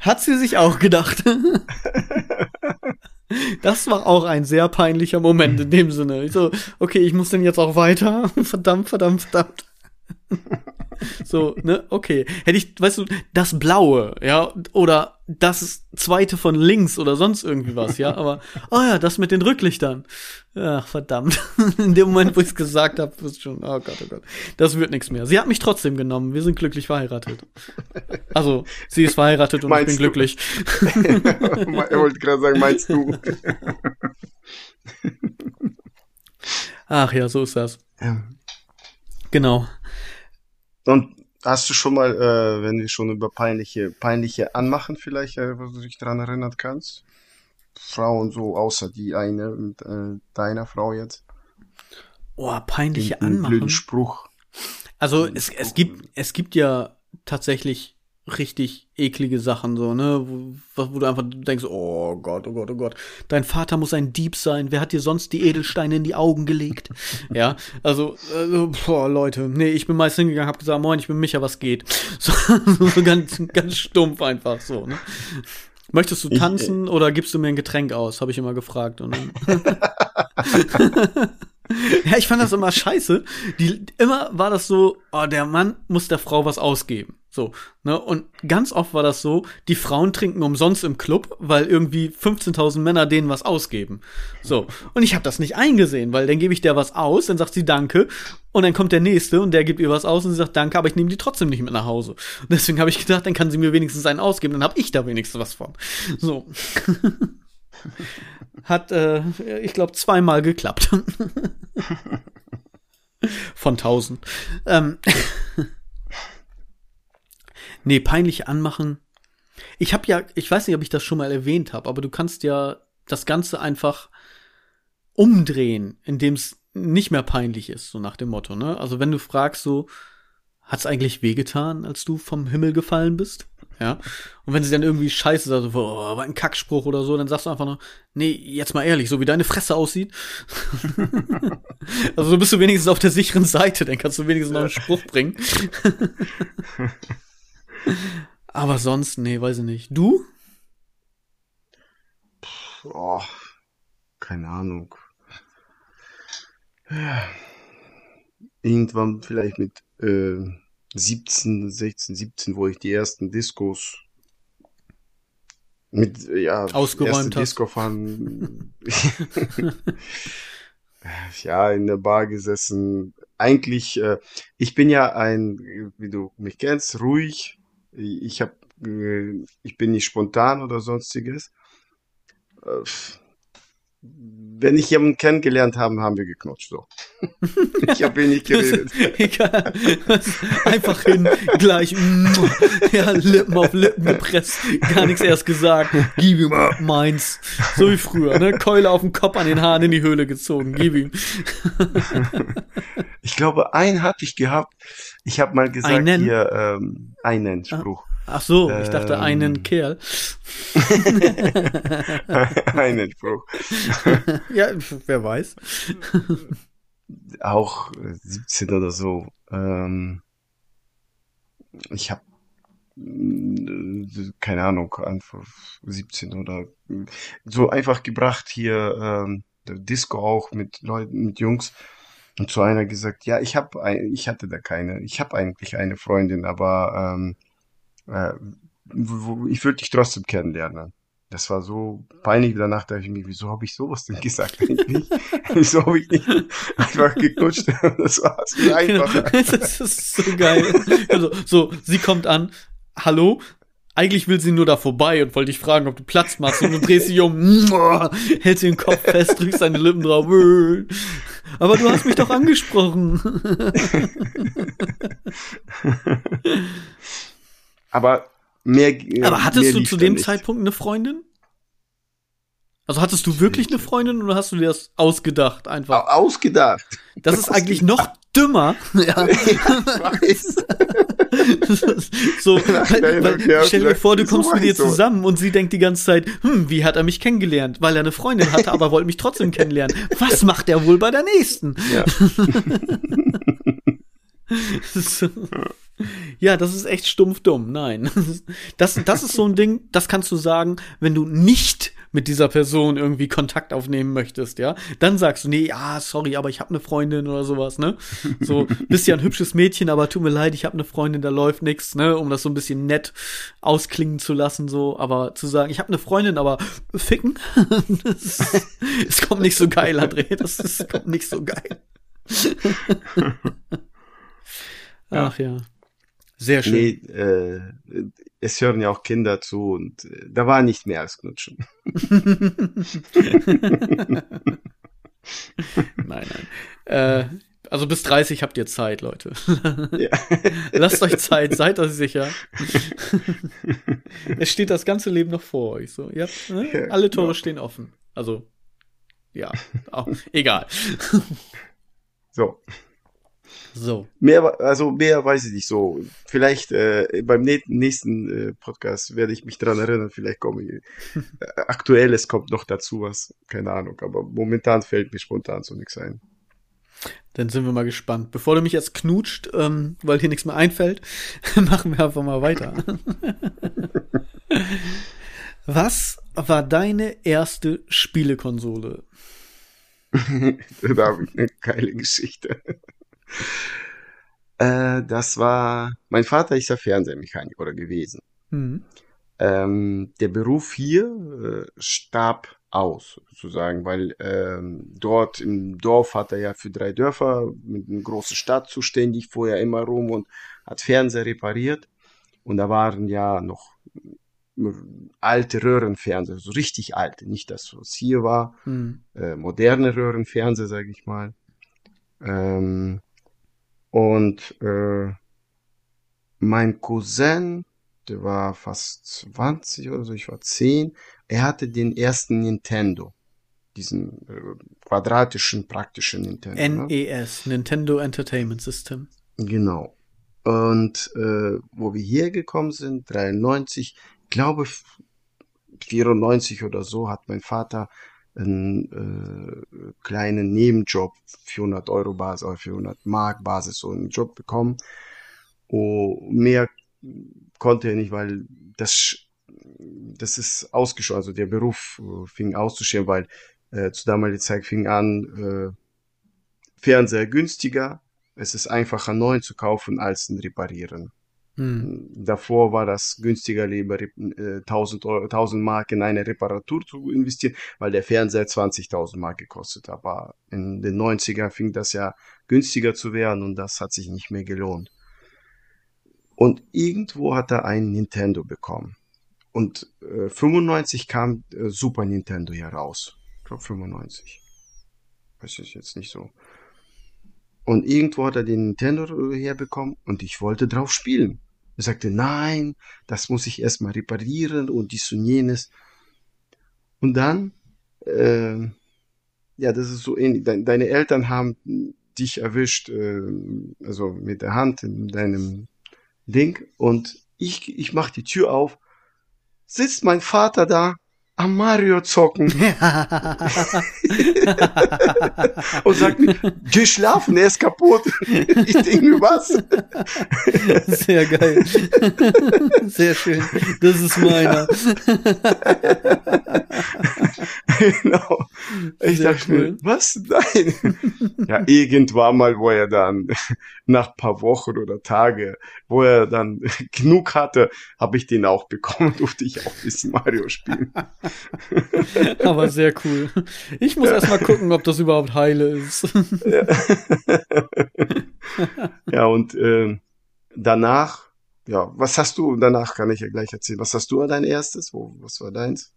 Hat sie sich auch gedacht. Das war auch ein sehr peinlicher Moment in dem Sinne. Ich so, okay, ich muss denn jetzt auch weiter. Verdammt, verdammt, verdammt. So, ne, okay. Hätte ich, weißt du, das Blaue, ja, oder das zweite von links oder sonst irgendwie was, ja, aber, oh ja, das mit den Rücklichtern. Ach, verdammt. In dem Moment, wo ich es gesagt habe, ist schon, oh Gott, oh Gott. Das wird nichts mehr. Sie hat mich trotzdem genommen. Wir sind glücklich verheiratet. Also, sie ist verheiratet und meinst ich bin du? glücklich. er wollte gerade sagen, meinst du? Ach ja, so ist das. Ja. Genau. Und hast du schon mal, äh, wenn wir schon über peinliche, peinliche Anmachen vielleicht, äh, wo du dich daran erinnern kannst? Frauen so, außer die eine und äh, deiner Frau jetzt. Oh, peinliche Den, Anmachen. Spruch. Also es, es gibt es gibt ja tatsächlich richtig eklige Sachen, so, ne? Wo, wo, du einfach denkst, oh Gott, oh Gott, oh Gott, dein Vater muss ein Dieb sein, wer hat dir sonst die Edelsteine in die Augen gelegt? ja, also, also, boah, Leute, nee, ich bin meist hingegangen, hab gesagt, moin, ich bin Micha, was geht? So, so ganz, ganz stumpf einfach so, ne? Möchtest du tanzen ich, äh, oder gibst du mir ein Getränk aus? Habe ich immer gefragt. Und ja, ich fand das immer scheiße. Die, immer war das so, oh, der Mann muss der Frau was ausgeben. So, ne? Und ganz oft war das so, die Frauen trinken umsonst im Club, weil irgendwie 15.000 Männer denen was ausgeben. So. Und ich habe das nicht eingesehen, weil dann gebe ich der was aus, dann sagt sie Danke und dann kommt der nächste und der gibt ihr was aus und sie sagt Danke, aber ich nehme die trotzdem nicht mit nach Hause. Und deswegen habe ich gedacht, dann kann sie mir wenigstens einen ausgeben, dann habe ich da wenigstens was von. So. Hat, äh, ich glaube, zweimal geklappt. von tausend. Ähm. Nee, peinlich anmachen. Ich habe ja, ich weiß nicht, ob ich das schon mal erwähnt habe, aber du kannst ja das Ganze einfach umdrehen, indem es nicht mehr peinlich ist, so nach dem Motto, ne? Also wenn du fragst so, hat's eigentlich wehgetan, als du vom Himmel gefallen bist? Ja. Und wenn sie dann irgendwie scheiße sagt, so, oh, aber ein Kackspruch oder so, dann sagst du einfach nur, nee, jetzt mal ehrlich, so wie deine Fresse aussieht. also so bist du wenigstens auf der sicheren Seite, dann kannst du wenigstens noch einen Spruch bringen. Aber sonst, nee, weiß ich nicht. Du? Oh, keine Ahnung. Ja. Irgendwann vielleicht mit äh, 17, 16, 17, wo ich die ersten Discos mit ja ausgeräumt hast. Disco fahren. ja, in der Bar gesessen. Eigentlich, äh, ich bin ja ein, wie du mich kennst, ruhig, ich habe, äh, ich bin nicht spontan oder sonstiges. Äh, wenn ich jemanden kennengelernt habe, haben wir geknutscht. So. ich habe wenig geredet. Egal. Einfach hin, gleich, ja, Lippen auf Lippen gepresst, gar nichts erst gesagt. Gib ihm meins. So wie früher, ne? Keule auf dem Kopf, an den Haaren in die Höhle gezogen. Gib ihm. ich glaube, einen hatte ich gehabt. Ich habe mal gesagt, einen? hier, ähm, einen Spruch. Ach so, ich dachte einen ähm. Kerl. einen Spruch. ja, wer weiß. Auch 17 oder so. Ähm, ich habe keine Ahnung, einfach 17 oder so einfach gebracht hier ähm, Disco auch mit Leuten, mit Jungs und zu einer gesagt, ja, ich habe, ich hatte da keine, ich habe eigentlich eine Freundin, aber ähm, äh, ich würde dich trotzdem kennenlernen. Das war so peinlich. Danach dachte ich mir, wieso habe ich sowas denn gesagt eigentlich? wieso habe ich nicht einfach geknutscht? Das war so einfach. das ist so geil. Also, so, sie kommt an. Hallo? Eigentlich will sie nur da vorbei und wollte dich fragen, ob du Platz machst. Und du drehst sie um, hältst den Kopf fest, drückst deine Lippen drauf. Aber du hast mich doch angesprochen. Aber mehr. Aber hattest mehr du zu dem Zeitpunkt eine Freundin? Also hattest du wirklich eine Freundin oder hast du dir das ausgedacht einfach? Ausgedacht. Das ist eigentlich noch dümmer. Ja. so, weil, weil, stell dir vor, du kommst mit ihr zusammen und sie denkt die ganze Zeit, hm, wie hat er mich kennengelernt? Weil er eine Freundin hatte, aber wollte mich trotzdem kennenlernen. Was macht er wohl bei der nächsten? Ja. so. Ja, das ist echt stumpf dumm. Nein. Das, das ist so ein Ding, das kannst du sagen, wenn du nicht mit dieser Person irgendwie Kontakt aufnehmen möchtest, ja? Dann sagst du, nee, ah, sorry, aber ich habe eine Freundin oder sowas, ne? So, bist ja ein hübsches Mädchen, aber tut mir leid, ich habe eine Freundin, da läuft nix, ne? Um das so ein bisschen nett ausklingen zu lassen, so. Aber zu sagen, ich habe eine Freundin, aber ficken, es kommt nicht so geil, André. Das, das kommt nicht so geil. Ach ja. Sehr schön. Nee, äh, es hören ja auch Kinder zu und äh, da war nicht mehr als Knutschen. nein, nein. Äh, also bis 30 habt ihr Zeit, Leute. Ja. Lasst euch Zeit, seid euch sicher. es steht das ganze Leben noch vor euch. So, ihr habt, ne? ja, Alle Tore genau. stehen offen. Also, ja, auch, egal. So. So. Mehr, also mehr weiß ich nicht so. Vielleicht äh, beim nächsten äh, Podcast werde ich mich dran erinnern, vielleicht komme ich. Äh, Aktuelles kommt noch dazu, was, keine Ahnung, aber momentan fällt mir spontan so nichts ein. Dann sind wir mal gespannt. Bevor du mich jetzt knutscht, ähm, weil hier nichts mehr einfällt, machen wir einfach mal weiter. was war deine erste Spielekonsole? da habe ich eine geile Geschichte. Äh, das war, mein Vater ist ja Fernsehmechaniker gewesen. Mhm. Ähm, der Beruf hier äh, starb aus, sozusagen, weil ähm, dort im Dorf hat er ja für drei Dörfer mit einer großen Stadt zuständig, vorher immer rum und hat Fernseher repariert. Und da waren ja noch alte Röhrenfernseher, so richtig alte, nicht das, was hier war, mhm. äh, moderne Röhrenfernseher, sage ich mal. Ähm, und äh, mein Cousin, der war fast 20 oder so, ich war 10, er hatte den ersten Nintendo. Diesen äh, quadratischen, praktischen Nintendo. NES, ne? Nintendo Entertainment System. Genau. Und äh, wo wir hier gekommen sind, 93, glaube 94 oder so, hat mein Vater einen äh, kleinen Nebenjob, 400 Euro Basis oder 400 Mark Basis, so einen Job bekommen. Oh, mehr konnte er nicht, weil das, das ist ausgeschoben, also der Beruf äh, fing auszustehen, weil äh, zu damaliger Zeit fing an, äh, Fernseher günstiger, es ist einfacher neu zu kaufen als ein Reparieren. Hm. Davor war das günstiger, lieber äh, 1000, Euro, 1000 Mark in eine Reparatur zu investieren, weil der Fernseher 20.000 Mark gekostet hat. Aber in den 90er fing das ja günstiger zu werden und das hat sich nicht mehr gelohnt. Und irgendwo hat er einen Nintendo bekommen. Und äh, 95 kam äh, Super Nintendo hier raus. Ich glaube 95. Weiß ich jetzt nicht so. Und irgendwo hat er den Nintendo herbekommen und ich wollte drauf spielen. Er sagte, nein, das muss ich erstmal reparieren und dies und jenes. Und dann, äh, ja, das ist so ähnlich. Deine Eltern haben dich erwischt, äh, also mit der Hand in deinem Ding und ich, ich mach die Tür auf, sitzt mein Vater da am Mario zocken. und sagt mir, geh schlafen, er ist kaputt. ich denke mir, was? Sehr geil. Sehr schön. Das ist meiner. genau. Ich Sehr dachte cool. mir, was? Nein. ja, irgendwann mal, wo er dann nach paar Wochen oder Tage, wo er dann genug hatte, habe ich den auch bekommen, durfte ich auch ein bisschen Mario spielen. Aber sehr cool. Ich muss erst mal gucken, ob das überhaupt heile ist. ja. und äh, danach, ja, was hast du, danach kann ich ja gleich erzählen, was hast du an dein erstes? Wo, was war deins?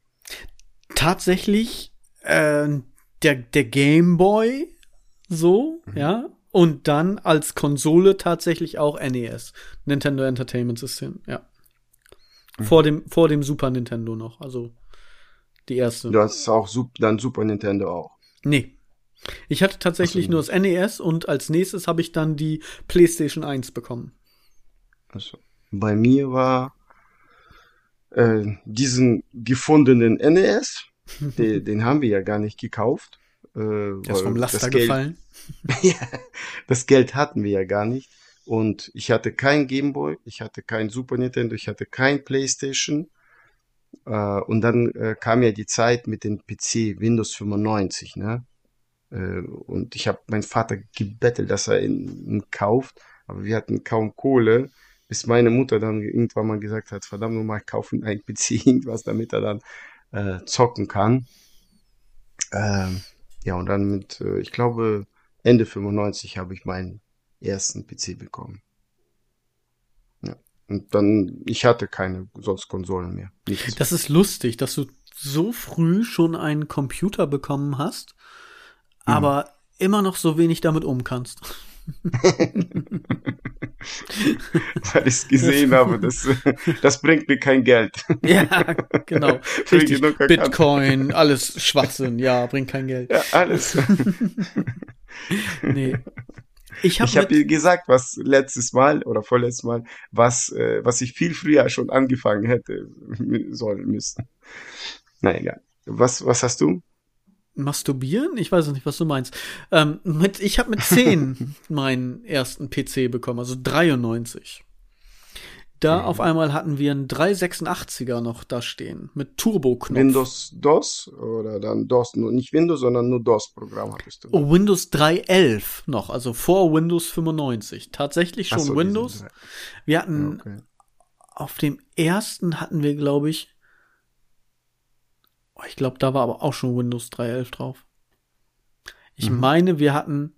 Tatsächlich äh, der, der Game Boy, so, mhm. ja. Und dann als Konsole tatsächlich auch NES, Nintendo Entertainment System, ja. Mhm. Vor dem, vor dem Super Nintendo noch, also die erste. Du hast auch dann Super Nintendo auch. Nee. Ich hatte tatsächlich so. nur das NES und als nächstes habe ich dann die PlayStation 1 bekommen. Also, bei mir war äh, diesen gefundenen NES, den, den haben wir ja gar nicht gekauft. Äh, Der ist vom Laster gefallen. ja, das Geld hatten wir ja gar nicht. Und ich hatte kein Gameboy, ich hatte kein Super Nintendo, ich hatte kein PlayStation. Äh, und dann äh, kam ja die Zeit mit dem PC Windows 95, ne? Äh, und ich habe meinen Vater gebettelt, dass er ihn, ihn, kauft, aber wir hatten kaum Kohle, bis meine Mutter dann irgendwann mal gesagt hat, verdammt nochmal, kaufen einen PC, irgendwas, damit er dann äh, zocken kann. Ähm, ja, und dann mit, äh, ich glaube, Ende 95 habe ich meinen ersten PC bekommen. Und dann, ich hatte keine sonst Konsolen mehr. Nichts. Das ist lustig, dass du so früh schon einen Computer bekommen hast, mhm. aber immer noch so wenig damit um kannst. Weil ich es gesehen habe, das, das bringt mir kein Geld. ja, genau. Richtig. Bitcoin, alles Schwachsinn, ja, bringt kein Geld. Ja, alles. nee. Ich habe hab ihr gesagt, was letztes Mal oder vorletztes Mal, was, äh, was ich viel früher schon angefangen hätte sollen müssen. Na egal. Was, was hast du? Masturbieren? Ich weiß nicht, was du meinst. Ähm, mit, ich habe mit 10 meinen ersten PC bekommen, also 93. Da mhm. auf einmal hatten wir einen 386er noch da stehen mit Turbo-Knopf. Windows DOS oder dann DOS, nur nicht Windows, sondern nur DOS-Programm hattest du. Oh, Windows 3.11 noch, also vor Windows 95. Tatsächlich schon so, Windows. Wir hatten okay. auf dem ersten hatten wir, glaube ich, oh, ich glaube, da war aber auch schon Windows 3.11 drauf. Ich mhm. meine, wir hatten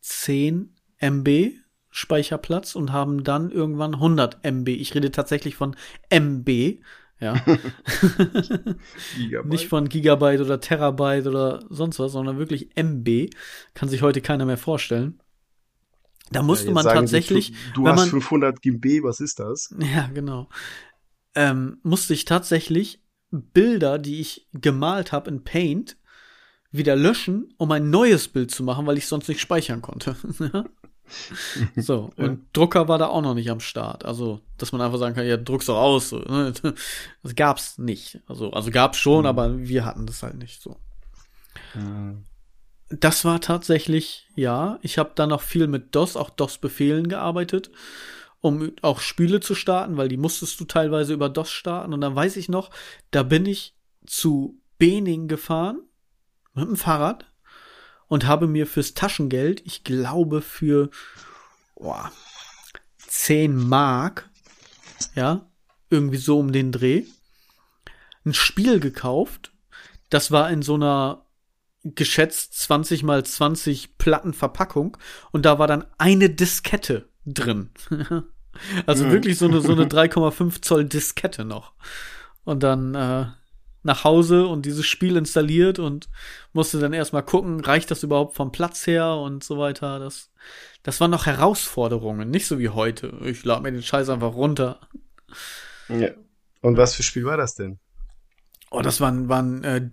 10 MB Speicherplatz und haben dann irgendwann 100 MB. Ich rede tatsächlich von MB, ja. Nicht von Gigabyte oder Terabyte oder sonst was, sondern wirklich MB. Kann sich heute keiner mehr vorstellen. Da musste ja, man tatsächlich. Sie, du, du hast man, 500 GB, was ist das? Ja, genau. Ähm, musste ich tatsächlich Bilder, die ich gemalt habe in Paint, wieder löschen, um ein neues Bild zu machen, weil ich sonst nicht speichern konnte. So, und ja. Drucker war da auch noch nicht am Start. Also, dass man einfach sagen kann, ja, druck's doch aus. So, ne? Das gab's nicht. Also, also gab's schon, mhm. aber wir hatten das halt nicht so. Mhm. Das war tatsächlich, ja, ich habe da noch viel mit DOS, auch DOS-Befehlen gearbeitet, um auch Spiele zu starten, weil die musstest du teilweise über DOS starten. Und dann weiß ich noch, da bin ich zu Bening gefahren mit dem Fahrrad und habe mir fürs Taschengeld, ich glaube für boah, 10 Mark, ja, irgendwie so um den Dreh, ein Spiel gekauft. Das war in so einer geschätzt 20 mal 20 Platten Verpackung und da war dann eine Diskette drin. also mhm. wirklich so eine, so eine 3,5 Zoll Diskette noch. Und dann äh, nach Hause und dieses Spiel installiert und musste dann erstmal gucken, reicht das überhaupt vom Platz her und so weiter. Das, das waren noch Herausforderungen, nicht so wie heute. Ich lade mir den Scheiß einfach runter. Ja. Und was für Spiel war das denn? Oh, das waren, waren äh,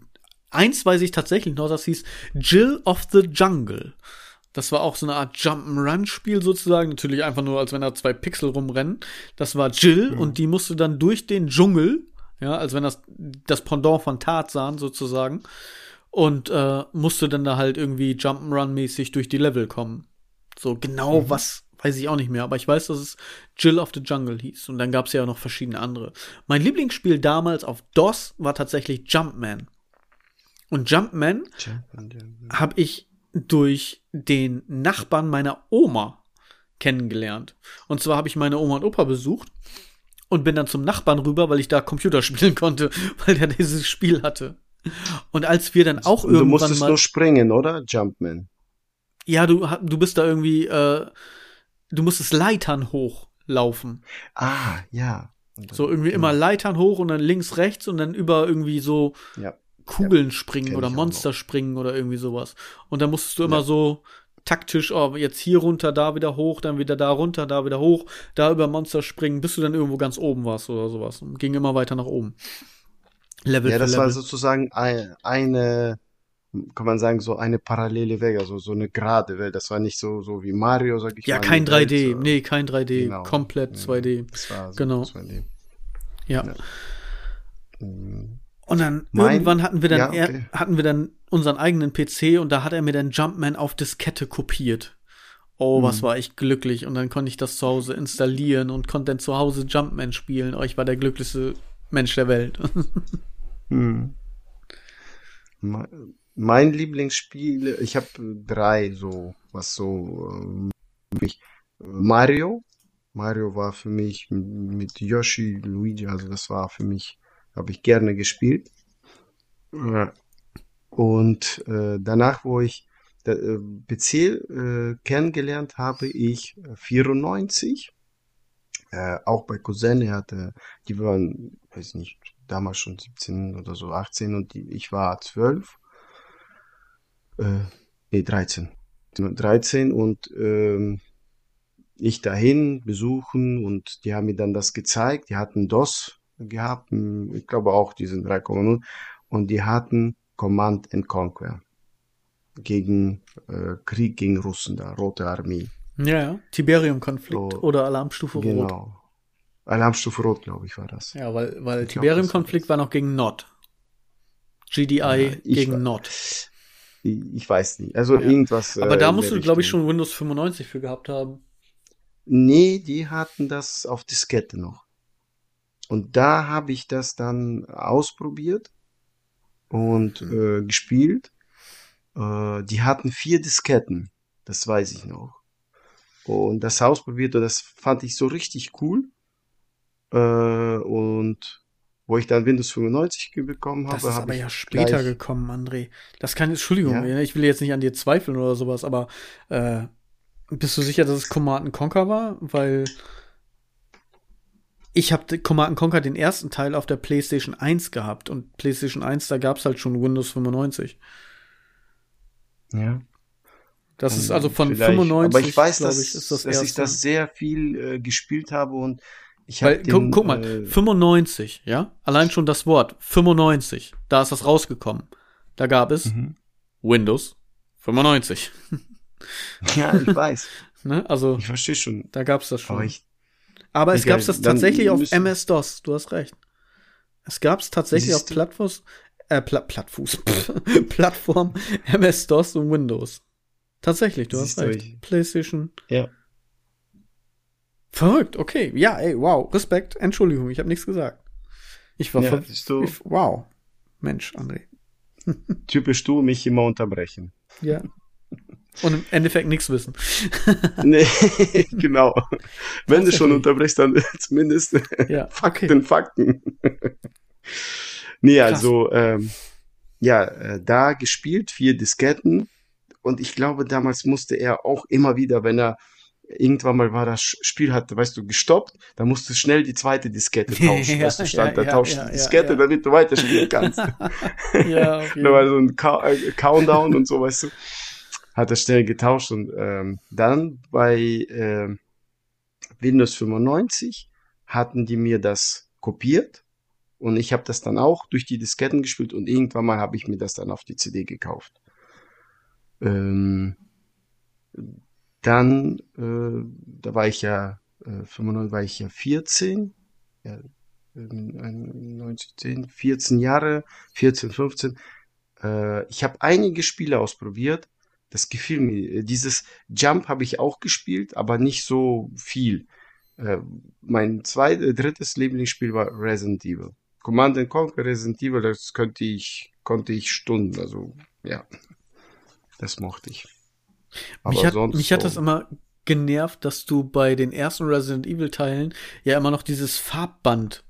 eins weiß ich tatsächlich noch, das hieß Jill of the Jungle. Das war auch so eine Art Jump'n'Run-Spiel sozusagen. Natürlich einfach nur, als wenn da zwei Pixel rumrennen. Das war Jill mhm. und die musste dann durch den Dschungel ja, als wenn das das Pendant von Tarzan sozusagen. Und äh, musste dann da halt irgendwie Jump'n'Run-mäßig durch die Level kommen. So genau mhm. was weiß ich auch nicht mehr, aber ich weiß, dass es Jill of the Jungle hieß. Und dann gab es ja auch noch verschiedene andere. Mein Lieblingsspiel damals auf DOS war tatsächlich Jumpman. Und Jumpman habe ich durch den Nachbarn meiner Oma kennengelernt. Und zwar habe ich meine Oma und Opa besucht und bin dann zum Nachbarn rüber, weil ich da Computer spielen konnte, weil der dieses Spiel hatte. Und als wir dann auch irgendwann Du musstest mal, nur springen, oder? Jumpman. Ja, du, du bist da irgendwie, äh, du musstest Leitern hochlaufen. Ah, ja. So irgendwie ja. immer Leitern hoch und dann links, rechts und dann über irgendwie so ja. Kugeln ja. springen oder Monster springen oder irgendwie sowas. Und dann musstest du immer so taktisch, oh, jetzt hier runter, da wieder hoch, dann wieder da runter, da wieder hoch, da über Monster springen, bis du dann irgendwo ganz oben warst oder sowas. Und ging immer weiter nach oben. Level Ja, das Level. war sozusagen ein, eine, kann man sagen, so eine parallele Welt, also so eine gerade Welt. Das war nicht so, so wie Mario, sag ich ja, mal. Ja, kein 3D, Welt, nee, kein 3D, genau. komplett 2D. Das war so genau. 2D. Ja. ja. Mhm. Und dann mein, irgendwann hatten wir dann ja, okay. er, hatten wir dann unseren eigenen PC und da hat er mir dann Jumpman auf Diskette kopiert. Oh, hm. was war ich glücklich und dann konnte ich das zu Hause installieren und konnte dann zu Hause Jumpman spielen. Oh, ich war der glücklichste Mensch der Welt. hm. Mein Lieblingsspiel, ich habe drei so, was so ähm, mich Mario. Mario war für mich mit Yoshi, Luigi, also das war für mich habe ich gerne gespielt. Und äh, danach, wo ich äh, PC äh, kennengelernt habe, ich 94. Äh, auch bei Cousin, er hatte, die waren, weiß nicht, damals schon 17 oder so, 18 und die, ich war 12. Äh, nee, 13. 13 und ähm, ich dahin besuchen und die haben mir dann das gezeigt. Die hatten DOS gehabt, ich glaube auch diesen 3,0 und die hatten Command and Conquer. gegen äh, Krieg gegen Russen da, Rote Armee. Ja, ja. Tiberium-Konflikt so, oder Alarmstufe genau. Rot. Genau. Alarmstufe Rot, glaube ich, war das. Ja, weil, weil Tiberium-Konflikt war noch gegen Nord. GDI ja, gegen Nord. Ich weiß nicht. Also ja. irgendwas. Aber äh, da musst du, glaube ich, schon Windows 95 für gehabt haben. Nee, die hatten das auf Diskette noch. Und da habe ich das dann ausprobiert und mhm. äh, gespielt. Äh, die hatten vier Disketten, das weiß ich noch. Und das ausprobiert und das fand ich so richtig cool. Äh, und wo ich dann Windows 95 bekommen habe. Das ist aber ja später gleich... gekommen, André. Das kann, Entschuldigung, ja? ich will jetzt nicht an dir zweifeln oder sowas, aber äh, bist du sicher, dass es Command Conquer war? Weil ich habe Command Conquer den ersten Teil auf der PlayStation 1 gehabt und PlayStation 1, da gab es halt schon Windows 95. Ja. Das ist also von Vielleicht. 95. Aber ich weiß, dass, ich, das dass ich das sehr viel äh, gespielt habe und ich habe guck, guck, mal, äh, 95, ja? Allein schon das Wort 95, da ist das rausgekommen. Da gab es mhm. Windows 95. ja, ich weiß. ne? Also ich verstehe schon. Da gab es das schon. Aber, ich, Aber es gab es tatsächlich auf MS-DOS. Du hast recht. Es gab es tatsächlich auf Plattfuß, äh, Pla Plattfuß, Plattform MS-DOS und Windows. Tatsächlich, du Siehst hast recht. Du, PlayStation. Ja. Verrückt, okay. Ja, ey, wow. Respekt. Entschuldigung, ich habe nichts gesagt. Ich war ja, du, ich, Wow. Mensch, André. Typisch du, mich immer unterbrechen. Ja. Und im Endeffekt nichts wissen. nee, genau. Wenn du schon unterbrichst, dann zumindest ja, Fakten, okay. Fakten. nee, Krass. also, ähm, ja, äh, da gespielt, vier Disketten. Und ich glaube, damals musste er auch immer wieder, wenn er irgendwann mal war das Spiel hat, weißt du, gestoppt, da musst du schnell die zweite Diskette tauschen, ja, weißt du, stand ja, da, tausch ja, die Diskette, damit du weiterspielen kannst. ja, okay. da war so ein äh, Countdown und so, weißt du, hat er schnell getauscht und ähm, dann bei äh, Windows 95 hatten die mir das kopiert und ich habe das dann auch durch die Disketten gespielt und irgendwann mal habe ich mir das dann auf die CD gekauft. Ähm, dann, äh, da war ich ja, äh, 95 war ich ja 14, ja, 19, 14 Jahre, 14, 15. Äh, ich habe einige Spiele ausprobiert. Das gefiel mir. Dieses Jump habe ich auch gespielt, aber nicht so viel. Äh, mein zweites, äh, drittes Lieblingsspiel war Resident Evil. Command Conquer Resident Evil, das könnte ich, konnte ich Stunden, also ja, das mochte ich. Aber mich hat, mich so. hat das immer genervt, dass du bei den ersten Resident Evil Teilen ja immer noch dieses Farbband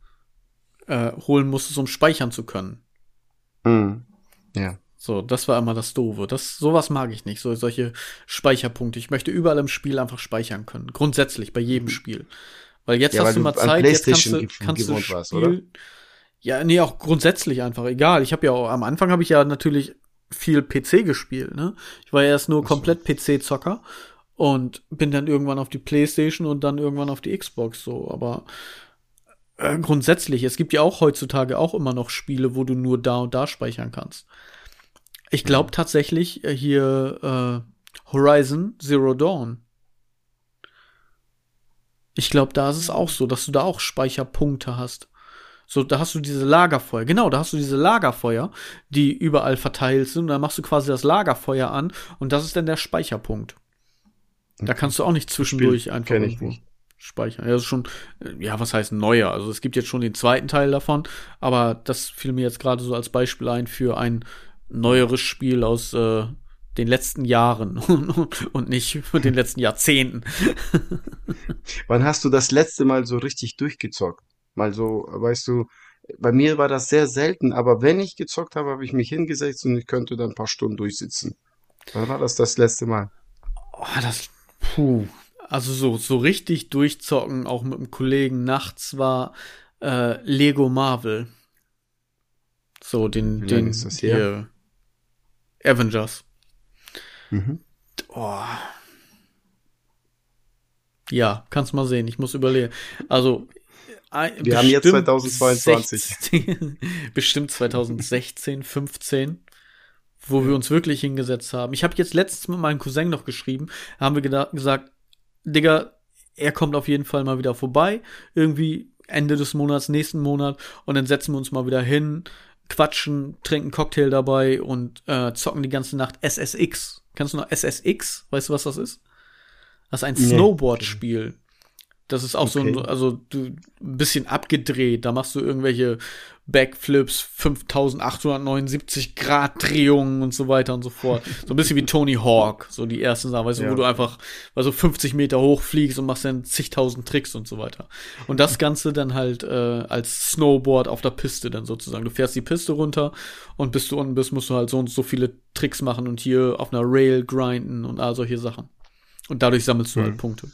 äh, holen musstest, um speichern zu können. Mhm. Ja. So, das war immer das Doofe. Das, sowas mag ich nicht, so solche Speicherpunkte. Ich möchte überall im Spiel einfach speichern können. Grundsätzlich, bei jedem mhm. Spiel. Weil jetzt ja, hast du mal Zeit, jetzt kannst du, kannst du Spiel, warst, oder? Ja, nee, auch grundsätzlich einfach. Egal. Ich habe ja auch, am Anfang habe ich ja natürlich viel PC gespielt, ne? Ich war erst nur komplett PC-Zocker und bin dann irgendwann auf die Playstation und dann irgendwann auf die Xbox so, aber äh, grundsätzlich, es gibt ja auch heutzutage auch immer noch Spiele, wo du nur da und da speichern kannst. Ich glaube tatsächlich äh, hier äh, Horizon Zero Dawn. Ich glaube, da ist es auch so, dass du da auch Speicherpunkte hast. So, da hast du diese Lagerfeuer. Genau, da hast du diese Lagerfeuer, die überall verteilt sind. Und dann machst du quasi das Lagerfeuer an und das ist dann der Speicherpunkt. Da kannst du auch nicht zwischendurch Spiel einfach nicht. speichern. Ja, das ist schon, äh, ja, was heißt neuer? Also es gibt jetzt schon den zweiten Teil davon, aber das fiel mir jetzt gerade so als Beispiel ein für ein neueres Spiel aus äh, den letzten Jahren und nicht für den letzten Jahrzehnten. Wann hast du das letzte Mal so richtig durchgezockt? Mal so, weißt du, bei mir war das sehr selten, aber wenn ich gezockt habe, habe ich mich hingesetzt und ich könnte dann ein paar Stunden durchsitzen. Wann war das das letzte Mal? Oh, das, puh. Also so, so richtig durchzocken, auch mit einem Kollegen nachts war äh, Lego Marvel. So, den, Wie den, ist das hier? hier Avengers. Mhm. Oh. Ja, kannst mal sehen. Ich muss überlegen. Also, wir haben jetzt 2022. 16, bestimmt 2016, 15, wo wir uns wirklich hingesetzt haben. Ich habe jetzt letztens mit meinem Cousin noch geschrieben, haben wir gesagt, Digga, er kommt auf jeden Fall mal wieder vorbei, irgendwie Ende des Monats, nächsten Monat, und dann setzen wir uns mal wieder hin, quatschen, trinken Cocktail dabei und äh, zocken die ganze Nacht SSX. Kennst du noch SSX? Weißt du, was das ist? Das ist ein nee. Snowboard-Spiel. Das ist auch okay. so ein, also du, ein bisschen abgedreht. Da machst du irgendwelche Backflips, 5879 Grad Drehungen und so weiter und so fort. So ein bisschen wie Tony Hawk, so die ersten Sachen, weißt du, ja. wo du einfach, also 50 Meter hoch fliegst und machst dann zigtausend Tricks und so weiter. Und das Ganze dann halt äh, als Snowboard auf der Piste dann sozusagen. Du fährst die Piste runter und bis du unten bist, musst du halt so und so viele Tricks machen und hier auf einer Rail grinden und all solche Sachen. Und dadurch sammelst du mhm. halt Punkte.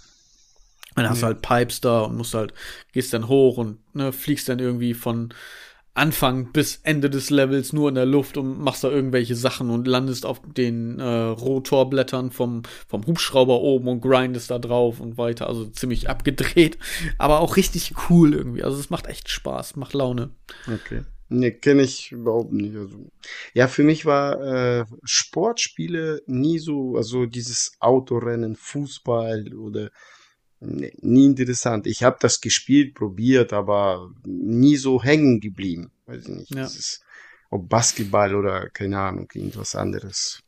Dann hast du halt Pipes da und musst halt, gehst dann hoch und ne, fliegst dann irgendwie von Anfang bis Ende des Levels nur in der Luft und machst da irgendwelche Sachen und landest auf den äh, Rotorblättern vom, vom Hubschrauber oben und grindest da drauf und weiter. Also ziemlich abgedreht, aber auch richtig cool irgendwie. Also es macht echt Spaß, macht Laune. Okay. Nee, kenne ich überhaupt nicht. Also, ja, für mich war äh, Sportspiele nie so, also dieses Autorennen, Fußball oder nie interessant. Ich habe das gespielt, probiert, aber nie so hängen geblieben. Weiß ich nicht. Ja. Ist, ob Basketball oder keine Ahnung, irgendwas anderes.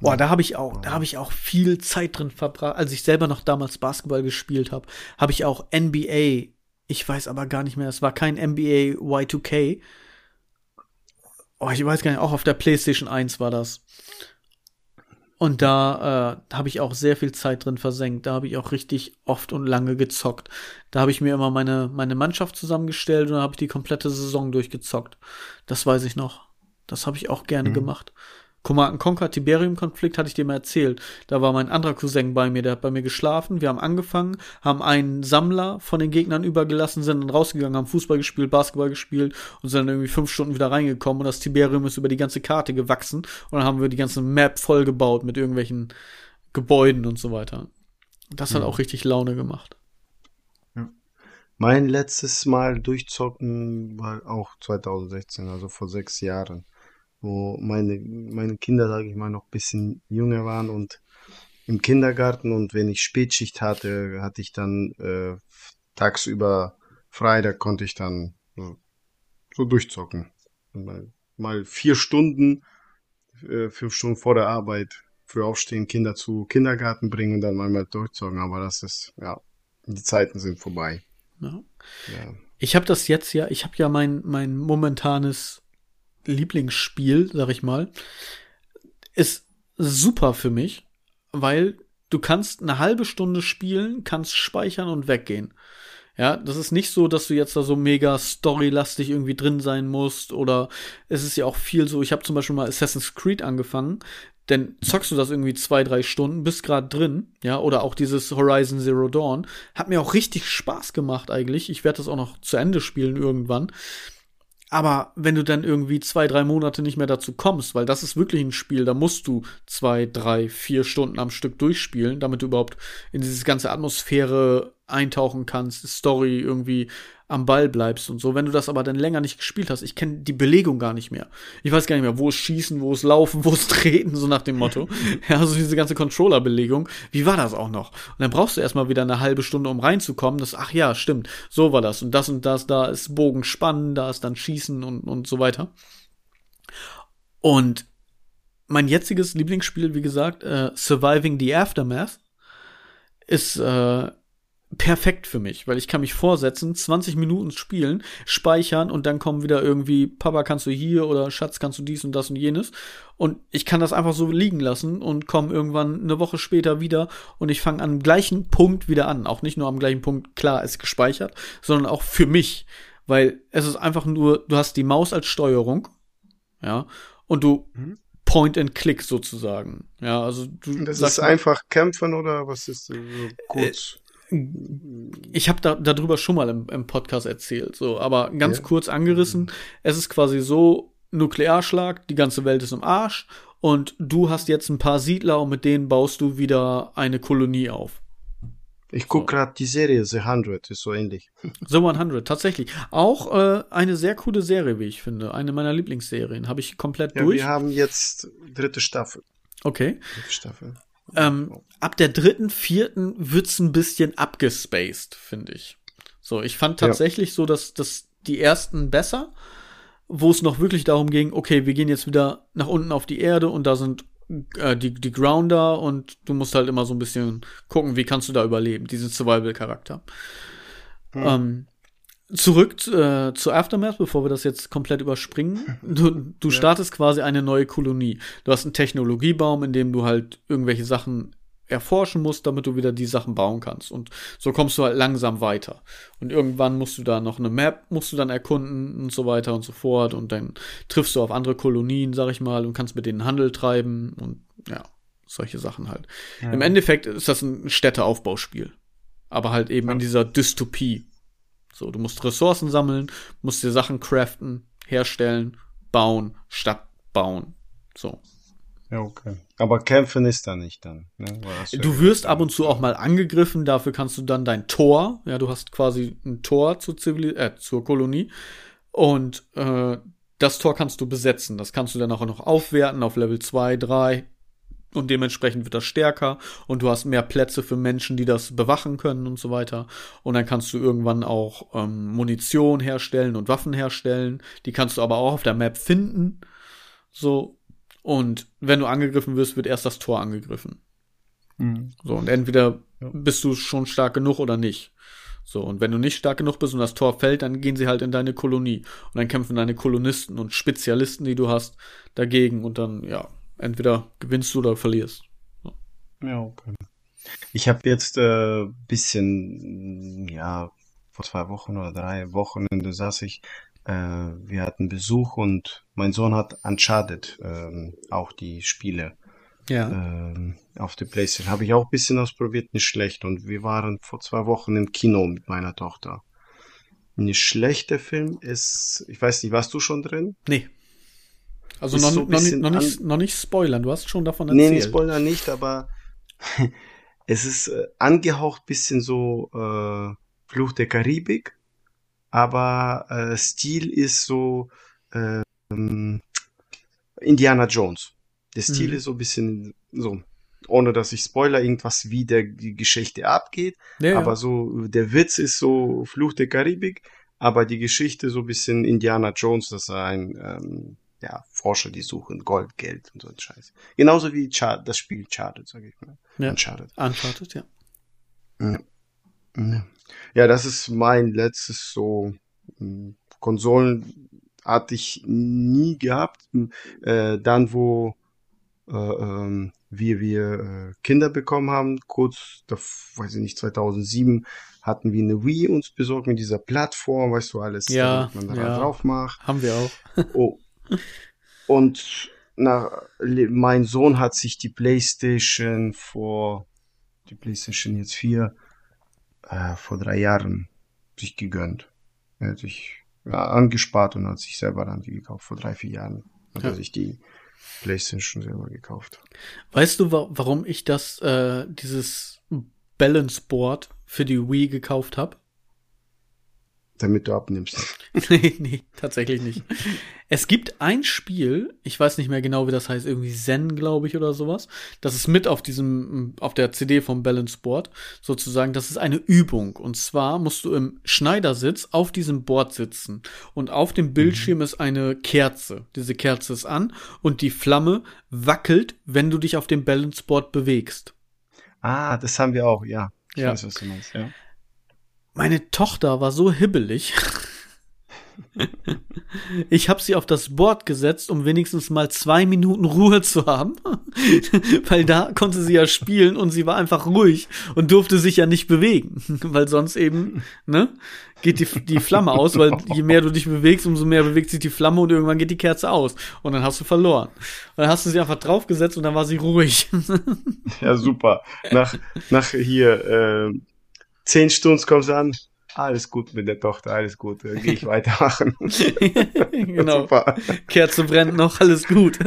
Boah, da habe ich auch, da habe ich auch viel Zeit drin verbracht. Als ich selber noch damals Basketball gespielt habe, habe ich auch NBA. Ich weiß aber gar nicht mehr. Es war kein NBA Y2K. Oh, ich weiß gar nicht. Auch auf der PlayStation 1 war das. Und da äh, habe ich auch sehr viel Zeit drin versenkt. Da habe ich auch richtig oft und lange gezockt. Da habe ich mir immer meine, meine Mannschaft zusammengestellt und da habe ich die komplette Saison durchgezockt. Das weiß ich noch. Das habe ich auch gerne mhm. gemacht. Command Conquer Tiberium-Konflikt hatte ich dir mal erzählt. Da war mein anderer Cousin bei mir, der hat bei mir geschlafen. Wir haben angefangen, haben einen Sammler von den Gegnern übergelassen, sind dann rausgegangen, haben Fußball gespielt, Basketball gespielt und sind dann irgendwie fünf Stunden wieder reingekommen und das Tiberium ist über die ganze Karte gewachsen und dann haben wir die ganze Map vollgebaut mit irgendwelchen Gebäuden und so weiter. Das hat ja. auch richtig Laune gemacht. Ja. Mein letztes Mal durchzocken war auch 2016, also vor sechs Jahren wo meine, meine Kinder, sage ich mal, noch ein bisschen jünger waren und im Kindergarten und wenn ich Spätschicht hatte, hatte ich dann äh, tagsüber frei, da konnte ich dann so, so durchzocken. Mal, mal vier Stunden, äh, fünf Stunden vor der Arbeit für aufstehen, Kinder zu Kindergarten bringen und dann mal, mal durchzocken. Aber das ist, ja, die Zeiten sind vorbei. Ja. Ja. Ich habe das jetzt ja, ich habe ja mein, mein momentanes Lieblingsspiel, sag ich mal, ist super für mich, weil du kannst eine halbe Stunde spielen, kannst speichern und weggehen. Ja, das ist nicht so, dass du jetzt da so mega storylastig irgendwie drin sein musst oder es ist ja auch viel so, ich habe zum Beispiel mal Assassin's Creed angefangen, denn zockst du das irgendwie zwei, drei Stunden, bist gerade drin, ja, oder auch dieses Horizon Zero Dawn, hat mir auch richtig Spaß gemacht eigentlich. Ich werde das auch noch zu Ende spielen irgendwann. Aber wenn du dann irgendwie zwei, drei Monate nicht mehr dazu kommst, weil das ist wirklich ein Spiel, da musst du zwei, drei, vier Stunden am Stück durchspielen, damit du überhaupt in diese ganze Atmosphäre eintauchen kannst, Story irgendwie am Ball bleibst und so. Wenn du das aber dann länger nicht gespielt hast, ich kenne die Belegung gar nicht mehr. Ich weiß gar nicht mehr, wo es schießen, wo es laufen, wo es treten, so nach dem Motto. ja, also diese ganze Controller-Belegung. Wie war das auch noch? Und dann brauchst du erstmal wieder eine halbe Stunde, um reinzukommen. Das, ach ja, stimmt, so war das. Und das und das, da ist Bogen spannen, da ist dann Schießen und, und so weiter. Und mein jetziges Lieblingsspiel, wie gesagt, äh, Surviving the Aftermath, ist äh, perfekt für mich, weil ich kann mich vorsetzen, 20 Minuten spielen, speichern und dann kommen wieder irgendwie, Papa kannst du hier oder Schatz kannst du dies und das und jenes. Und ich kann das einfach so liegen lassen und komme irgendwann eine Woche später wieder und ich fange am gleichen Punkt wieder an. Auch nicht nur am gleichen Punkt, klar, ist gespeichert, sondern auch für mich. Weil es ist einfach nur, du hast die Maus als Steuerung, ja, und du mhm. Point and Click sozusagen. Ja, also du. Das ist einfach kämpfen oder was ist so kurz? Ich habe da darüber schon mal im, im, Podcast erzählt, so, aber ganz ja. kurz angerissen. Es ist quasi so Nuklearschlag, die ganze Welt ist im Arsch und du hast jetzt ein paar Siedler und mit denen baust du wieder eine Kolonie auf. Ich gucke so. gerade die Serie The 100, ist so ähnlich. The 100, tatsächlich. Auch äh, eine sehr coole Serie, wie ich finde. Eine meiner Lieblingsserien. Habe ich komplett ja, durch. Wir haben jetzt dritte Staffel. Okay. Dritte Staffel. Ähm, ab der dritten, vierten wird's ein bisschen abgespaced, finde ich. So, ich fand tatsächlich ja. so, dass, dass die ersten besser, wo es noch wirklich darum ging, okay, wir gehen jetzt wieder nach unten auf die Erde und da sind äh, die, die Grounder und du musst halt immer so ein bisschen gucken, wie kannst du da überleben, diesen Survival-Charakter. Hm. Ähm, zurück äh, zu Aftermath, bevor wir das jetzt komplett überspringen. Du, du ja. startest quasi eine neue Kolonie. Du hast einen Technologiebaum, in dem du halt irgendwelche Sachen erforschen musst, damit du wieder die Sachen bauen kannst. Und so kommst du halt langsam weiter. Und irgendwann musst du da noch eine Map, musst du dann erkunden und so weiter und so fort. Und dann triffst du auf andere Kolonien, sag ich mal, und kannst mit denen Handel treiben und ja, solche Sachen halt. Ja. Im Endeffekt ist das ein Städteaufbauspiel. Aber halt eben ja. in dieser Dystopie. So, du musst Ressourcen sammeln, musst dir Sachen craften, herstellen, bauen, Stadt bauen. So. Ja, okay. Aber kämpfen ist da nicht dann. Ne? Du wirst ab und zu auch mal angegriffen, dafür kannst du dann dein Tor, ja, du hast quasi ein Tor zur, Zivil äh, zur Kolonie und äh, das Tor kannst du besetzen. Das kannst du dann auch noch aufwerten auf Level 2, 3 und dementsprechend wird das stärker und du hast mehr Plätze für Menschen, die das bewachen können und so weiter. Und dann kannst du irgendwann auch ähm, Munition herstellen und Waffen herstellen. Die kannst du aber auch auf der Map finden. So, und wenn du angegriffen wirst, wird erst das Tor angegriffen. Mhm. So, und entweder ja. bist du schon stark genug oder nicht. So, und wenn du nicht stark genug bist und das Tor fällt, dann gehen sie halt in deine Kolonie. Und dann kämpfen deine Kolonisten und Spezialisten, die du hast, dagegen. Und dann, ja, entweder gewinnst du oder verlierst. Ja, okay. Ich habe jetzt äh, bisschen, ja, vor zwei Wochen oder drei Wochen saß ich äh, wir hatten Besuch und mein Sohn hat Uncharted ähm, auch die Spiele ja. ähm, auf der Playstation. Habe ich auch ein bisschen ausprobiert, nicht schlecht. Und wir waren vor zwei Wochen im Kino mit meiner Tochter. Ein schlechter Film ist, ich weiß nicht, warst du schon drin? Nee. Also noch, so noch, nicht, noch, nicht, noch nicht spoilern, du hast schon davon erzählt. Nee, nicht spoilern nicht, aber es ist äh, angehaucht bisschen so äh, Fluch der Karibik aber äh, Stil ist so äh, Indiana Jones. Der Stil mhm. ist so ein bisschen so, ohne dass ich spoiler, irgendwas wie der die Geschichte abgeht. Ja, aber ja. so, der Witz ist so Fluch der Karibik, aber die Geschichte so ein bisschen Indiana Jones, dass er ein ähm, ja, Forscher, die suchen Gold, Geld und so ein Scheiß. Genauso wie Char das Spiel Charted, sag ich mal. Ja. Uncharted. Uncharted, ja. ja. Ja, das ist mein letztes so hm, Konsolen hatte ich nie gehabt. Hm, äh, dann, wo äh, ähm, wir, wir äh, Kinder bekommen haben, kurz, da, weiß ich nicht, 2007 hatten wir eine Wii uns besorgt mit dieser Plattform, weißt du, alles, ja, man da ja. drauf macht. Haben wir auch. oh. Und na, mein Sohn hat sich die Playstation vor, die Playstation jetzt 4, äh, vor drei Jahren sich gegönnt. Er hat sich ja, angespart und hat sich selber dann die gekauft. Vor drei, vier Jahren hat ja. er sich die PlayStation selber gekauft. Weißt du, wa warum ich das, äh, dieses Balance Board für die Wii gekauft habe? Damit du abnimmst. nee, nee, tatsächlich nicht. Es gibt ein Spiel, ich weiß nicht mehr genau, wie das heißt, irgendwie Zen, glaube ich, oder sowas. Das ist mit auf diesem, auf der CD vom Balance Board, sozusagen. Das ist eine Übung. Und zwar musst du im Schneidersitz auf diesem Board sitzen. Und auf dem Bildschirm mhm. ist eine Kerze. Diese Kerze ist an und die Flamme wackelt, wenn du dich auf dem Balance Board bewegst. Ah, das haben wir auch, ja. Ich ja. weiß, was du meinst, ja. Meine Tochter war so hibbelig. Ich habe sie auf das Board gesetzt, um wenigstens mal zwei Minuten Ruhe zu haben, weil da konnte sie ja spielen und sie war einfach ruhig und durfte sich ja nicht bewegen, weil sonst eben, ne, geht die, die Flamme aus, weil je mehr du dich bewegst, umso mehr bewegt sich die Flamme und irgendwann geht die Kerze aus und dann hast du verloren. Und dann hast du sie einfach draufgesetzt und dann war sie ruhig. Ja, super. Nach, nach hier, äh, zehn Stunden kommst du an. alles gut mit der Tochter, alles gut, dann gehe ich weitermachen. genau. Super. Kerze brennt noch, alles gut.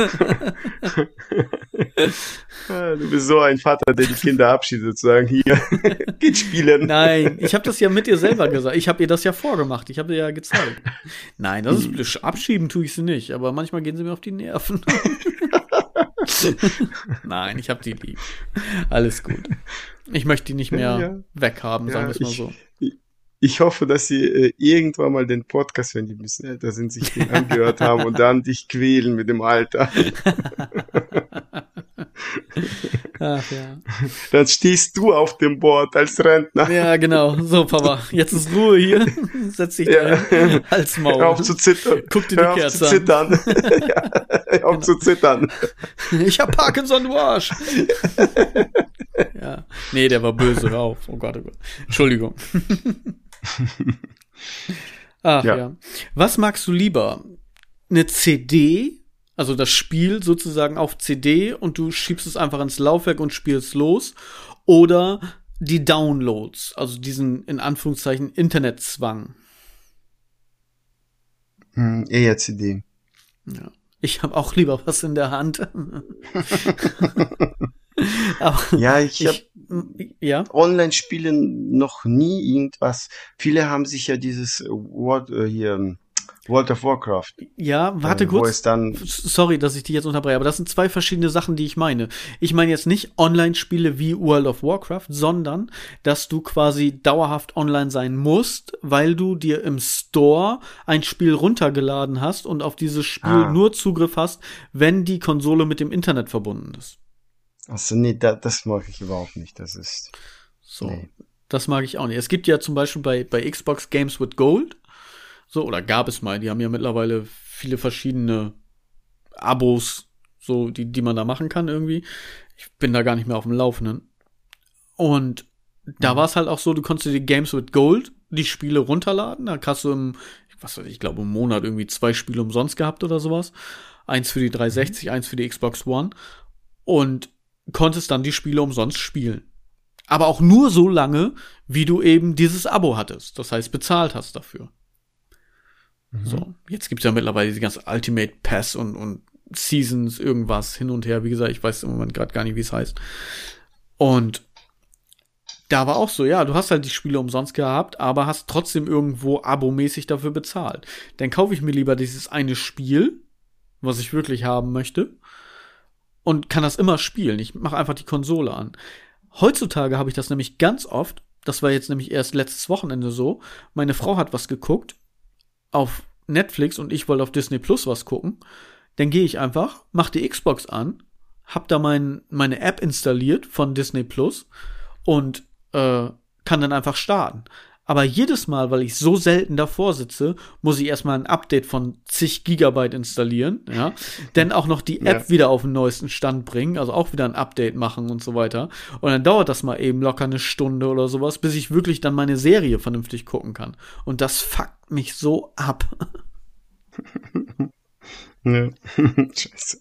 du bist so ein Vater, der die Kinder abschießt, sozusagen hier. Geht spielen. Nein, ich habe das ja mit dir selber gesagt. Ich habe ihr das ja vorgemacht. Ich habe dir ja gezeigt. Nein, das ist abschieben tue ich sie nicht, aber manchmal gehen sie mir auf die Nerven. Nein, ich habe die lieb. Alles gut. Ich möchte die nicht mehr ja. weghaben, sagen wir es mal so. Ich, ich hoffe, dass sie äh, irgendwann mal den Podcast, wenn die ein bisschen älter sind, sich den angehört haben und dann dich quälen mit dem Alter. Ach ja. Dann stehst du auf dem Board als Rentner. Ja, genau. So, Papa, jetzt ist Ruhe hier. Setz dich ja. da als Maul. Hör auf zu zittern. Guck dir die Hör Kerze auf zu zittern. ja, hör auf zu zittern. Ich hab Parkinson, du Arsch. Ja. Nee, der war böse. Hör auf. Oh Gott, oh Gott. Entschuldigung. Ach ja. ja. Was magst du lieber? Eine CD also das Spiel sozusagen auf CD und du schiebst es einfach ins Laufwerk und spielst los. Oder die Downloads, also diesen in Anführungszeichen Internetzwang. Hm, eher CD. Ja. Ich habe auch lieber was in der Hand. Aber ja, ich, ich habe ja? Online-Spielen noch nie irgendwas. Viele haben sich ja dieses Wort äh, hier World of Warcraft. Ja, warte äh, kurz. Sorry, dass ich dich jetzt unterbreche, aber das sind zwei verschiedene Sachen, die ich meine. Ich meine jetzt nicht Online-Spiele wie World of Warcraft, sondern dass du quasi dauerhaft online sein musst, weil du dir im Store ein Spiel runtergeladen hast und auf dieses Spiel ah. nur Zugriff hast, wenn die Konsole mit dem Internet verbunden ist. Also nee, da, das mag ich überhaupt nicht. Das ist so. Nee. Das mag ich auch nicht. Es gibt ja zum Beispiel bei, bei Xbox Games with Gold so, oder gab es mal. Die haben ja mittlerweile viele verschiedene Abos, so, die, die man da machen kann irgendwie. Ich bin da gar nicht mehr auf dem Laufenden. Und da mhm. war es halt auch so, du konntest dir die Games with Gold, die Spiele runterladen. Da hast du im, was weiß ich, ich glaube, im Monat irgendwie zwei Spiele umsonst gehabt oder sowas. Eins für die 360, mhm. eins für die Xbox One. Und konntest dann die Spiele umsonst spielen. Aber auch nur so lange, wie du eben dieses Abo hattest. Das heißt, bezahlt hast dafür. Mhm. So, jetzt gibt's ja mittlerweile diese ganze Ultimate Pass und, und Seasons, irgendwas hin und her. Wie gesagt, ich weiß im Moment gerade gar nicht, wie es heißt. Und da war auch so, ja, du hast halt die Spiele umsonst gehabt, aber hast trotzdem irgendwo abomäßig dafür bezahlt. Dann kaufe ich mir lieber dieses eine Spiel, was ich wirklich haben möchte, und kann das immer spielen. Ich mache einfach die Konsole an. Heutzutage habe ich das nämlich ganz oft, das war jetzt nämlich erst letztes Wochenende so, meine Frau hat was geguckt auf Netflix und ich wollte auf Disney Plus was gucken, dann gehe ich einfach, mach die Xbox an, hab da mein, meine App installiert von Disney Plus und äh, kann dann einfach starten. Aber jedes Mal, weil ich so selten davor sitze, muss ich erstmal ein Update von zig Gigabyte installieren, ja. Dann auch noch die App ja. wieder auf den neuesten Stand bringen, also auch wieder ein Update machen und so weiter. Und dann dauert das mal eben locker eine Stunde oder sowas, bis ich wirklich dann meine Serie vernünftig gucken kann. Und das fuckt mich so ab. Ja. Scheiße.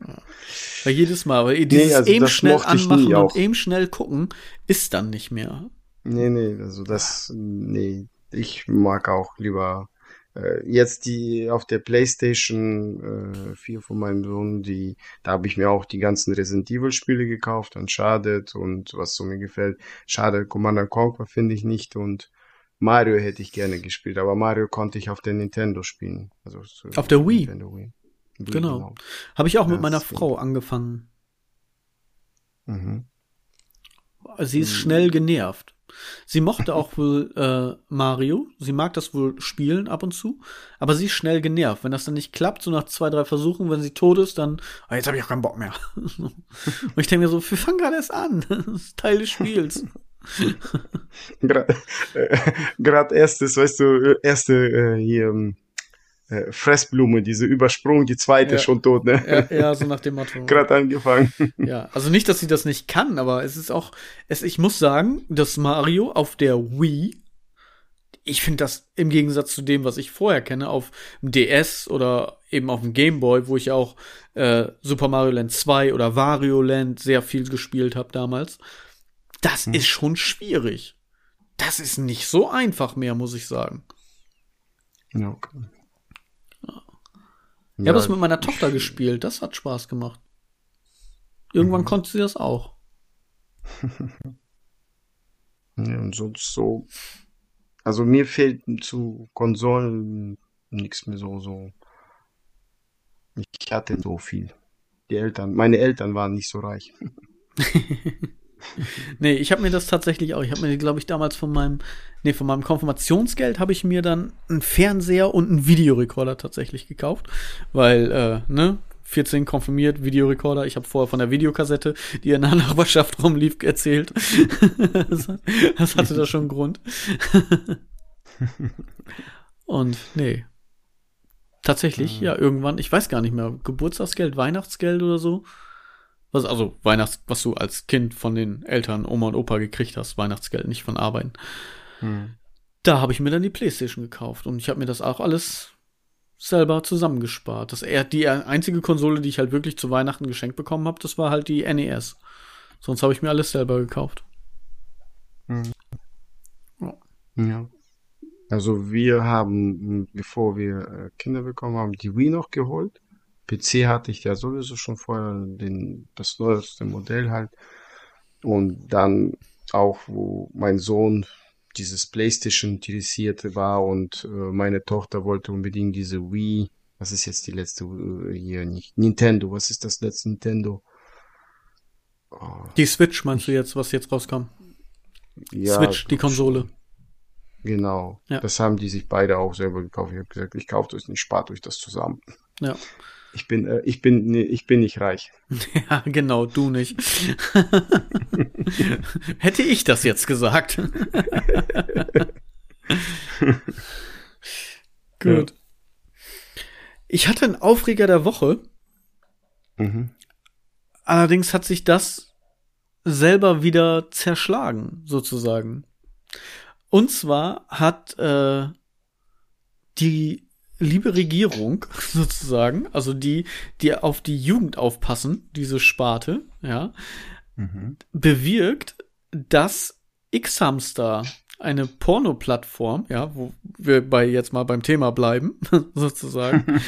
Weil jedes Mal, weil dieses nee, also eben schnell anmachen und eben schnell gucken, ist dann nicht mehr. Nee, nee, also das, nee, ich mag auch lieber äh, jetzt die auf der Playstation äh, 4 von meinem Sohn, die, da habe ich mir auch die ganzen Resident Evil Spiele gekauft, Uncharted und was so mir gefällt. Schade, Commander Conquer finde ich nicht und Mario hätte ich gerne gespielt, aber Mario konnte ich auf der Nintendo spielen. Also auf der Wii. Wii. Genau. genau. Habe ich auch ja, mit meiner Frau angefangen. Mhm. Sie ist mhm. schnell genervt. Sie mochte auch wohl äh, Mario. Sie mag das wohl spielen ab und zu. Aber sie ist schnell genervt. Wenn das dann nicht klappt, so nach zwei, drei Versuchen, wenn sie tot ist, dann, oh, jetzt habe ich auch keinen Bock mehr. und ich denke mir so, wir fangen gerade erst an. das ist Teil des Spiels. Gerade äh, erstes, weißt du, erste äh, hier ähm, äh, Fressblume, diese Übersprung, die zweite ja. schon tot, ne? Ja, ja, so nach dem Motto. Gerade angefangen. Ja, also nicht, dass sie das nicht kann, aber es ist auch, es, ich muss sagen, dass Mario auf der Wii, ich finde das im Gegensatz zu dem, was ich vorher kenne, auf dem DS oder eben auf dem Game Boy, wo ich auch äh, Super Mario Land 2 oder Wario Land sehr viel gespielt habe damals, das hm. ist schon schwierig das ist nicht so einfach mehr, muss ich sagen. Ja, okay. Ja. Ich habe das mit meiner Tochter gespielt, das hat Spaß gemacht. Irgendwann mhm. konnte sie das auch. ja, und sonst so. Also mir fehlt zu Konsolen nichts mehr so, so. Ich hatte so viel. Die Eltern, meine Eltern waren nicht so reich. nee, ich habe mir das tatsächlich auch. Ich habe mir, glaube ich, damals von meinem, nee, von meinem Konfirmationsgeld habe ich mir dann einen Fernseher und einen Videorekorder tatsächlich gekauft, weil, äh, ne, 14 konfirmiert, Videorekorder. Ich habe vorher von der Videokassette, die in der Nachbarschaft rumlief, erzählt. das, hatte da schon einen Grund. und nee. Tatsächlich, ja, irgendwann, ich weiß gar nicht mehr, Geburtstagsgeld, Weihnachtsgeld oder so was, also Weihnachts, was du als Kind von den Eltern, Oma und Opa gekriegt hast, Weihnachtsgeld, nicht von Arbeiten. Hm. Da habe ich mir dann die Playstation gekauft und ich habe mir das auch alles selber zusammengespart. Das eher die einzige Konsole, die ich halt wirklich zu Weihnachten geschenkt bekommen habe, das war halt die NES. Sonst habe ich mir alles selber gekauft. Hm. Ja. ja. Also wir haben, bevor wir äh, Kinder bekommen haben, die Wii noch geholt. PC hatte ich ja sowieso schon vorher, den, das neueste Modell halt. Und dann auch, wo mein Sohn dieses PlayStation interessierte war und äh, meine Tochter wollte unbedingt diese Wii. Was ist jetzt die letzte äh, hier nicht? Nintendo. Was ist das letzte Nintendo? Oh. Die Switch meinst du jetzt, was jetzt rauskam? Ja, Switch, die Konsole. Genau. Ja. Das haben die sich beide auch selber gekauft. Ich habe gesagt, ich kaufe das nicht, spart euch das zusammen. Ja. Ich bin, äh, ich bin, nee, ich bin nicht reich. Ja, genau, du nicht. Hätte ich das jetzt gesagt. Gut. Ja. Ich hatte einen Aufreger der Woche. Mhm. Allerdings hat sich das selber wieder zerschlagen, sozusagen. Und zwar hat äh, die liebe Regierung sozusagen, also die, die auf die Jugend aufpassen, diese Sparte, ja, mhm. bewirkt, dass X-Hamster eine Porno-Plattform, ja, wo wir bei jetzt mal beim Thema bleiben, sozusagen,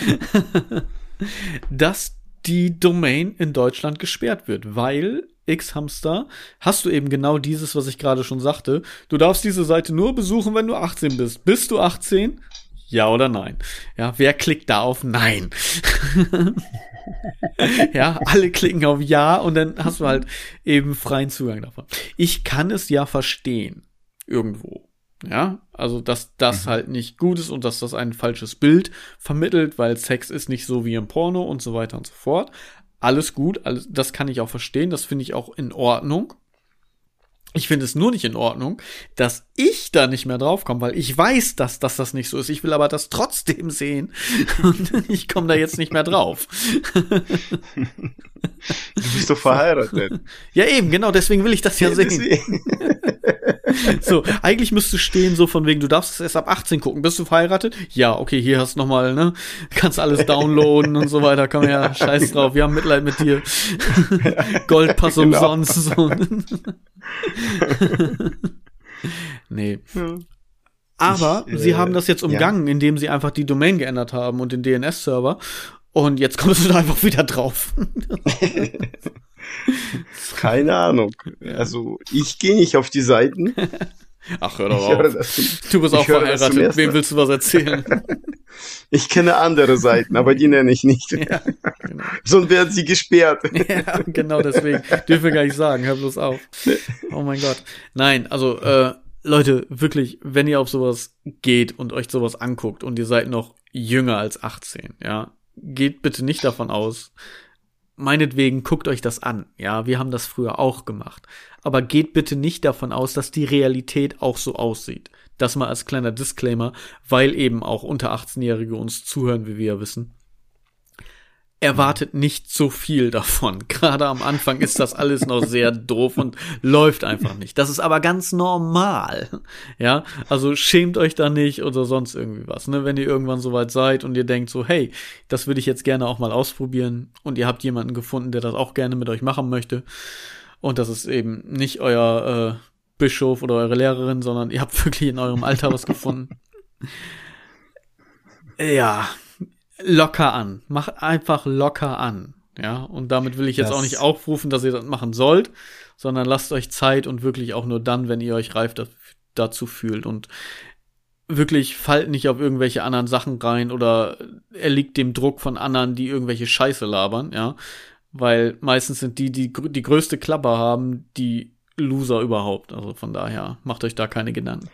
dass die Domain in Deutschland gesperrt wird, weil X-Hamster hast du eben genau dieses, was ich gerade schon sagte. Du darfst diese Seite nur besuchen, wenn du 18 bist. Bist du 18? Ja oder nein? Ja, wer klickt da auf Nein? ja, alle klicken auf Ja und dann hast du halt eben freien Zugang davon. Ich kann es ja verstehen. Irgendwo. Ja, also dass das mhm. halt nicht gut ist und dass das ein falsches Bild vermittelt, weil Sex ist nicht so wie im Porno und so weiter und so fort. Alles gut, alles, das kann ich auch verstehen, das finde ich auch in Ordnung. Ich finde es nur nicht in Ordnung, dass ich da nicht mehr draufkomme, weil ich weiß, dass, dass das nicht so ist. Ich will aber das trotzdem sehen und ich komme da jetzt nicht mehr drauf. Du bist doch verheiratet. Ja, eben, genau, deswegen will ich das ja, ja sehen. so, eigentlich müsste stehen so von wegen, du darfst es erst ab 18 gucken. Bist du verheiratet? Ja, okay, hier hast du nochmal, ne? Kannst alles downloaden und so weiter. Komm ja, scheiß drauf, wir haben Mitleid mit dir. Goldpass genau. umsonst. So. nee. Aber ich, äh, sie haben das jetzt umgangen, ja. indem sie einfach die Domain geändert haben und den DNS-Server. Und jetzt kommst du da einfach wieder drauf. Keine Ahnung. Also ich gehe nicht auf die Seiten. Ach, hör doch auf. Das, du bist auch verheiratet. Wem willst du was erzählen? Ich kenne andere Seiten, aber die nenne ich nicht. Ja, genau. Sonst werden sie gesperrt. Ja, genau deswegen. Dürfen wir gar nicht sagen. Hör bloß auf. Oh mein Gott. Nein, also, äh, Leute, wirklich, wenn ihr auf sowas geht und euch sowas anguckt und ihr seid noch jünger als 18, ja, geht bitte nicht davon aus, meinetwegen guckt euch das an. Ja, wir haben das früher auch gemacht. Aber geht bitte nicht davon aus, dass die Realität auch so aussieht. Das mal als kleiner Disclaimer, weil eben auch unter 18-Jährige uns zuhören, wie wir ja wissen erwartet nicht so viel davon. Gerade am Anfang ist das alles noch sehr doof und läuft einfach nicht. Das ist aber ganz normal. Ja, also schämt euch da nicht oder sonst irgendwie was. Ne? Wenn ihr irgendwann soweit seid und ihr denkt so, hey, das würde ich jetzt gerne auch mal ausprobieren und ihr habt jemanden gefunden, der das auch gerne mit euch machen möchte und das ist eben nicht euer äh, Bischof oder eure Lehrerin, sondern ihr habt wirklich in eurem Alter was gefunden. Ja, locker an. Macht einfach locker an. Ja, und damit will ich jetzt das auch nicht aufrufen, dass ihr das machen sollt, sondern lasst euch Zeit und wirklich auch nur dann, wenn ihr euch reif dazu fühlt. Und wirklich fallt nicht auf irgendwelche anderen Sachen rein oder er liegt dem Druck von anderen, die irgendwelche Scheiße labern, ja. Weil meistens sind die, die die größte Klapper haben, die Loser überhaupt. Also von daher macht euch da keine Gedanken.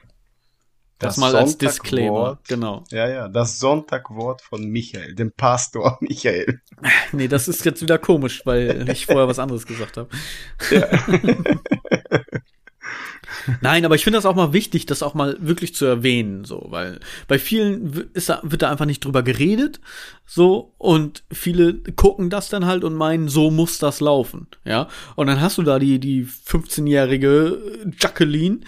Das, das mal als Disclaimer, genau. Ja, ja, das Sonntagwort von Michael, dem Pastor Michael. Nee, das ist jetzt wieder komisch, weil ich vorher was anderes gesagt habe. Ja. Nein, aber ich finde das auch mal wichtig, das auch mal wirklich zu erwähnen, so, weil bei vielen ist da, wird da einfach nicht drüber geredet, so, und viele gucken das dann halt und meinen, so muss das laufen, ja. Und dann hast du da die, die 15-jährige Jacqueline,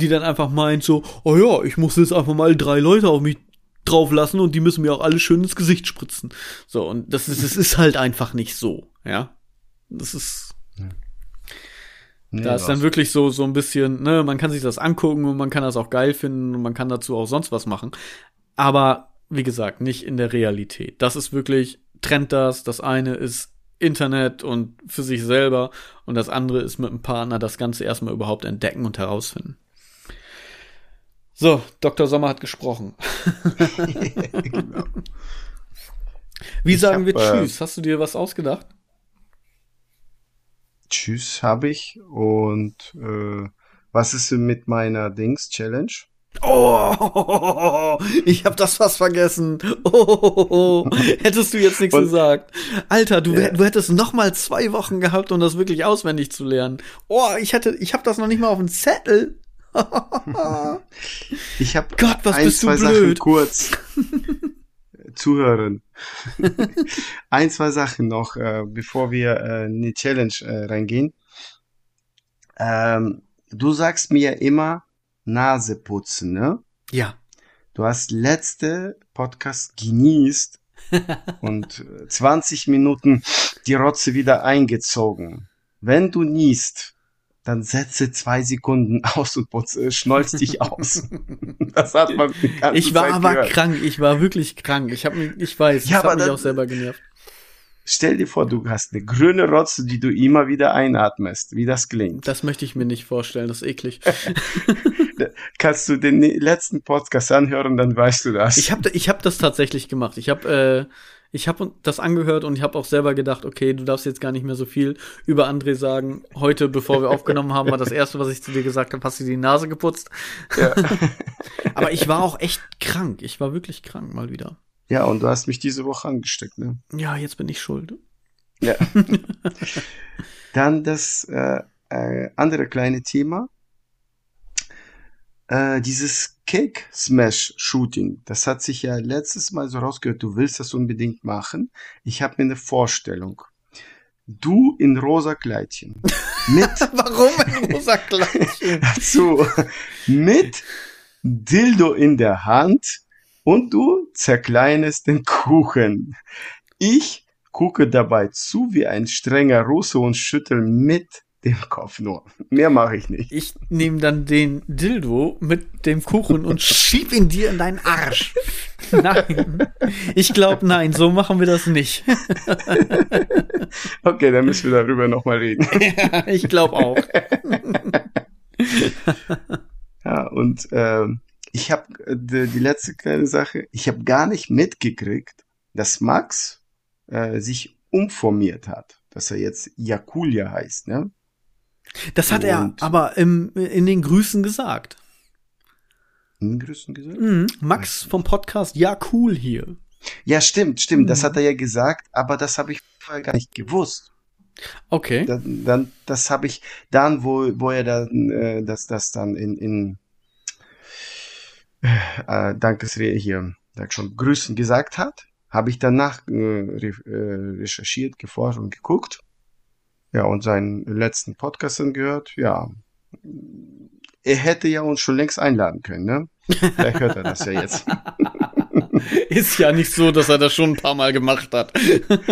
die dann einfach meint so, oh ja, ich muss jetzt einfach mal drei Leute auf mich drauf lassen und die müssen mir auch alle schön ins Gesicht spritzen. So, und das ist, das ist halt einfach nicht so, ja. Das ist, Nee, da ist dann wirklich so, so ein bisschen, ne, man kann sich das angucken und man kann das auch geil finden und man kann dazu auch sonst was machen. Aber, wie gesagt, nicht in der Realität. Das ist wirklich, trennt das. Das eine ist Internet und für sich selber und das andere ist mit einem Partner das Ganze erstmal überhaupt entdecken und herausfinden. So, Dr. Sommer hat gesprochen. genau. Wie ich sagen hab, wir äh, Tschüss? Hast du dir was ausgedacht? Tschüss habe ich. Und äh, was ist mit meiner Dings-Challenge? Oh, ich habe das fast vergessen. Oh, hättest du jetzt nichts gesagt. Alter, du, ja. du hättest noch mal zwei Wochen gehabt, um das wirklich auswendig zu lernen. Oh, ich hätte, ich habe das noch nicht mal auf dem Zettel. ich habe Gott, was ein, bist du blöd. Sachen kurz. Zuhören. Ein, zwei Sachen noch, äh, bevor wir äh, in die Challenge äh, reingehen. Ähm, du sagst mir immer Nase putzen, ne? Ja. Du hast letzte Podcast genießt und 20 Minuten die Rotze wieder eingezogen. Wenn du niest, dann setze zwei Sekunden aus und putz, äh, schnolz dich aus. das hat man Ich war Zeit aber gehört. krank, ich war wirklich krank. Ich habe mich, ich weiß, ja, das hat mich auch selber genervt. Stell dir vor, du hast eine grüne Rotze, die du immer wieder einatmest, wie das klingt. Das möchte ich mir nicht vorstellen, das ist eklig. Kannst du den letzten Podcast anhören, dann weißt du das. Ich habe ich hab das tatsächlich gemacht. Ich habe äh, ich habe das angehört und ich habe auch selber gedacht, okay, du darfst jetzt gar nicht mehr so viel über André sagen. Heute, bevor wir aufgenommen haben, war das erste, was ich zu dir gesagt habe, hast du die Nase geputzt. Ja. Aber ich war auch echt krank. Ich war wirklich krank mal wieder. Ja, und du hast mich diese Woche angesteckt, ne? Ja, jetzt bin ich schuld. Ja. Dann das äh, äh, andere kleine Thema. Äh, dieses Cake Smash Shooting, das hat sich ja letztes Mal so rausgehört, du willst das unbedingt machen. Ich habe mir eine Vorstellung. Du in rosa Kleidchen. Mit Warum in rosa Kleidchen? so, mit Dildo in der Hand und du zerkleinest den Kuchen. Ich gucke dabei zu wie ein strenger Russe und schüttel mit dem Kopf nur. Mehr mache ich nicht. Ich nehme dann den Dildo mit dem Kuchen und schieb ihn dir in deinen Arsch. Nein. Ich glaube, nein, so machen wir das nicht. okay, dann müssen wir darüber nochmal reden. ja, ich glaube auch. ja, und äh, ich habe äh, die, die, letzte kleine Sache, ich habe gar nicht mitgekriegt, dass Max äh, sich umformiert hat, dass er jetzt Jakulia heißt, ne? Das hat und er aber im, in den Grüßen gesagt. In den Grüßen gesagt? Mhm. Max vom Podcast, ja, cool hier. Ja, stimmt, stimmt. Mhm. Das hat er ja gesagt, aber das habe ich vorher gar nicht gewusst. Okay. Dann, dann das habe ich dann, wo, wo er dann, äh, das, das dann in, in äh, Dankesrede hier, da schon Grüßen gesagt hat, habe ich danach äh, äh, recherchiert, geforscht und geguckt. Ja, und seinen letzten Podcast gehört, ja. Er hätte ja uns schon längst einladen können, ne? Vielleicht hört er das ja jetzt. Ist ja nicht so, dass er das schon ein paar Mal gemacht hat.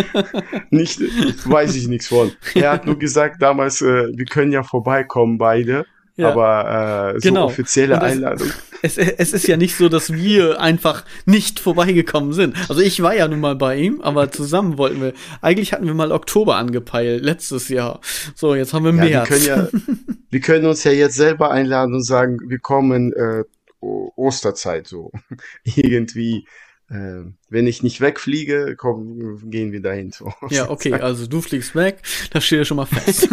nicht, weiß ich nichts von. Er hat nur gesagt damals, äh, wir können ja vorbeikommen beide Ja. Aber äh, so genau. offizielle Einladung. Es, es ist ja nicht so, dass wir einfach nicht vorbeigekommen sind. Also ich war ja nun mal bei ihm, aber zusammen wollten wir. Eigentlich hatten wir mal Oktober angepeilt, letztes Jahr. So, jetzt haben wir ja, März. Wir können, ja, wir können uns ja jetzt selber einladen und sagen, wir kommen äh, Osterzeit so. Irgendwie äh, wenn ich nicht wegfliege, komm, gehen wir dahin. So. Ja, okay, also du fliegst weg, das steht ja schon mal fest.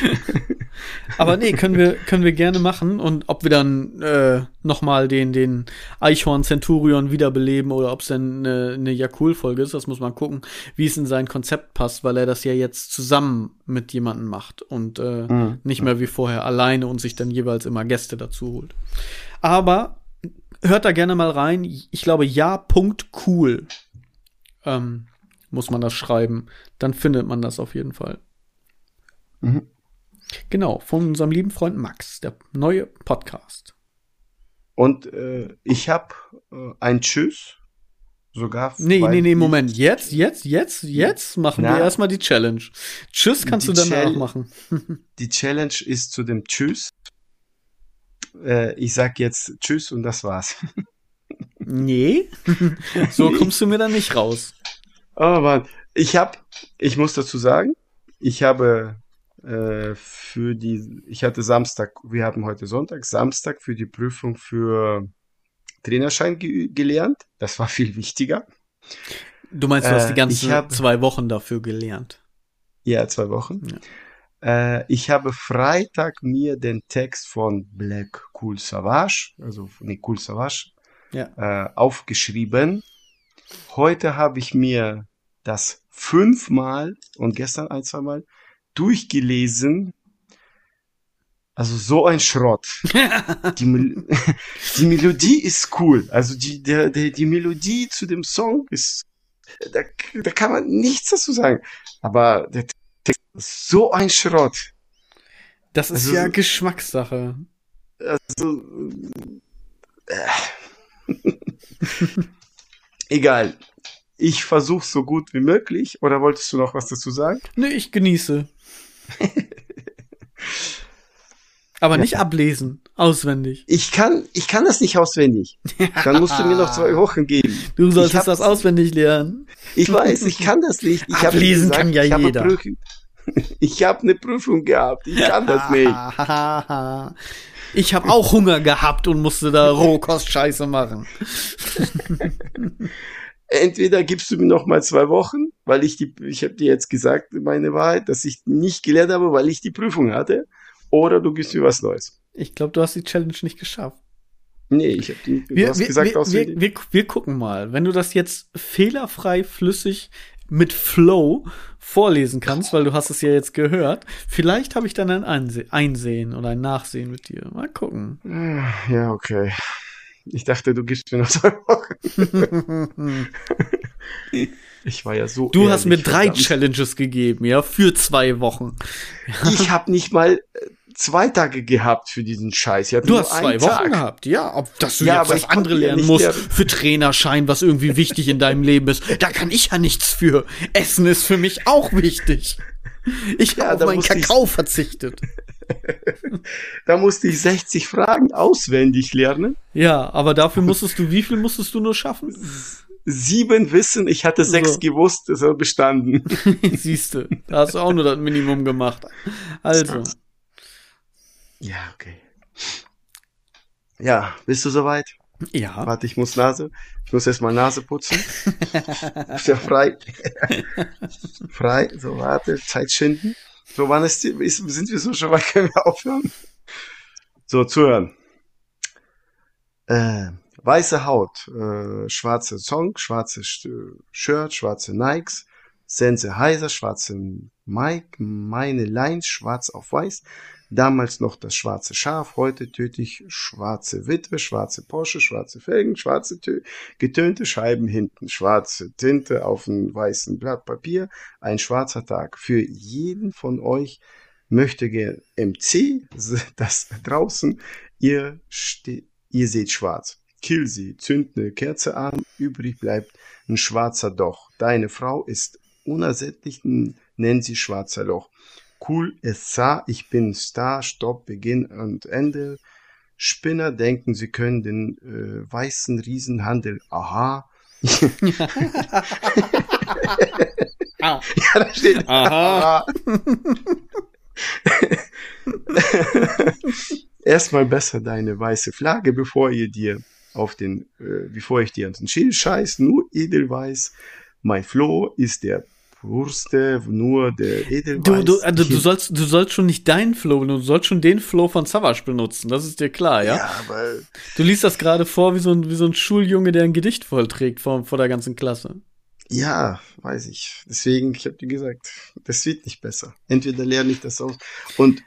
Aber nee, können wir, können wir gerne machen. Und ob wir dann äh, nochmal den, den Eichhorn Centurion wiederbeleben oder ob es dann eine, eine Jakul-Folge ist, das muss man gucken, wie es in sein Konzept passt, weil er das ja jetzt zusammen mit jemandem macht und äh, mhm. nicht mehr wie vorher alleine und sich dann jeweils immer Gäste dazu holt. Aber hört da gerne mal rein. Ich glaube, ja.cool ähm, muss man das schreiben. Dann findet man das auf jeden Fall. Mhm. Genau, von unserem lieben Freund Max, der neue Podcast. Und äh, ich habe äh, ein Tschüss. Sogar. Nee, nee, nee, Moment. Jetzt, jetzt, jetzt, jetzt machen Na, wir erstmal die Challenge. Tschüss kannst du danach Chal machen. die Challenge ist zu dem Tschüss äh, ich sag jetzt Tschüss und das war's. nee, so kommst du mir dann nicht raus. Oh Mann, ich hab, ich muss dazu sagen, ich habe äh, für die, ich hatte Samstag, wir haben heute Sonntag, Samstag für die Prüfung für Trainerschein ge gelernt. Das war viel wichtiger. Du meinst, du hast die äh, ganzen hab, zwei Wochen dafür gelernt? Ja, zwei Wochen. Ja. Äh, ich habe Freitag mir den Text von Black Cool Savage, also nee, Cool Savage, ja. äh, aufgeschrieben. Heute habe ich mir das fünfmal und gestern ein, zwei Mal durchgelesen. Also so ein Schrott. die, Mel die Melodie ist cool. Also die, der, der, die Melodie zu dem Song ist, da, da kann man nichts dazu sagen. Aber der so ein Schrott. Das ist also, ja Geschmackssache. Also, äh. Egal. Ich versuche so gut wie möglich. Oder wolltest du noch was dazu sagen? Nee, ich genieße. Aber ja. nicht ablesen, auswendig. Ich kann, ich kann das nicht auswendig. Dann musst du mir noch zwei Wochen geben. Du solltest das auswendig lernen. Ich weiß, ich kann das nicht. Ich ablesen gesagt, kann ja jeder. Prüfung, ich habe eine Prüfung gehabt. Ich kann das nicht. Ich habe auch Hunger gehabt und musste da Rohkost-Scheiße machen. Entweder gibst du mir noch mal zwei Wochen, weil ich die, ich habe dir jetzt gesagt, meine Wahrheit, dass ich nicht gelernt habe, weil ich die Prüfung hatte, oder du gibst mir was Neues. Ich glaube, du hast die Challenge nicht geschafft. Nee, ich habe die, wir, du hast wir, gesagt, wir, wir, wir, wir gucken mal. Wenn du das jetzt fehlerfrei, flüssig mit Flow vorlesen kannst, weil du hast es ja jetzt gehört. Vielleicht habe ich dann ein Einse Einsehen oder ein Nachsehen mit dir. Mal gucken. Ja, okay. Ich dachte, du gibst mir noch zwei Wochen. ich war ja so. Du ehrlich, hast mir drei verdammt. Challenges gegeben, ja, für zwei Wochen. ich habe nicht mal äh, zwei Tage gehabt für diesen Scheiß. du hast zwei Wochen Tag. gehabt, ja. Ob dass du ja, jetzt das andere lernen musst für Trainerschein, was irgendwie wichtig in deinem Leben ist, da kann ich ja nichts für. Essen ist für mich auch wichtig. Ich ja, habe auf meinen Kakao ich, verzichtet. da musste ich 60 Fragen auswendig lernen. Ja, aber dafür musstest du, wie viel musstest du nur schaffen? Sieben wissen, ich hatte sechs so. gewusst, ist er bestanden. Siehst du, da hast du auch nur das Minimum gemacht. Also. Ja, okay. Ja, bist du soweit? Ja. Warte, ich muss Nase. Ich muss erstmal Nase putzen. ist ja frei. frei. So, warte, Zeit schinden. So, wann ist, die, ist sind wir so schon weit? Können wir aufhören? So, zuhören. Äh, weiße Haut, äh, schwarze Song, schwarze Shirt, schwarze Nikes, Sense heiser, schwarze Mike, meine Lines, schwarz auf weiß, Damals noch das schwarze Schaf, heute töte ich schwarze Witwe, schwarze Porsche, schwarze Felgen, schwarze getönte Scheiben hinten, schwarze Tinte auf einem weißen Blatt Papier, ein schwarzer Tag. Für jeden von euch möchte MC, das draußen, ihr, ihr seht schwarz. Kill sie, zünd eine Kerze an, übrig bleibt ein schwarzer Doch. Deine Frau ist unersättlich, nenn sie schwarzer Loch. cool es sah. Ich bin Star, Stopp, Beginn und Ende. Spinner denken, sie können den äh, weißen Riesenhandel. Aha. ah. Ja, da steht Aha. Erstmal besser deine weiße Flagge, bevor ihr dir auf den, äh, bevor ich dir auf den Schild scheiß, nur Edelweiß. Mein Floh ist der purste, nur der Edelweiß. Du, du, also du sollst, du sollst schon nicht deinen Flow benutzen, du sollst schon den Flow von Savage benutzen, das ist dir klar, ja? Ja, aber. Du liest das gerade vor wie so, ein, wie so ein Schuljunge, der ein Gedicht vollträgt vor, vor der ganzen Klasse. Ja, weiß ich. Deswegen, ich habe dir gesagt, das wird nicht besser. Entweder lerne ich das aus. Und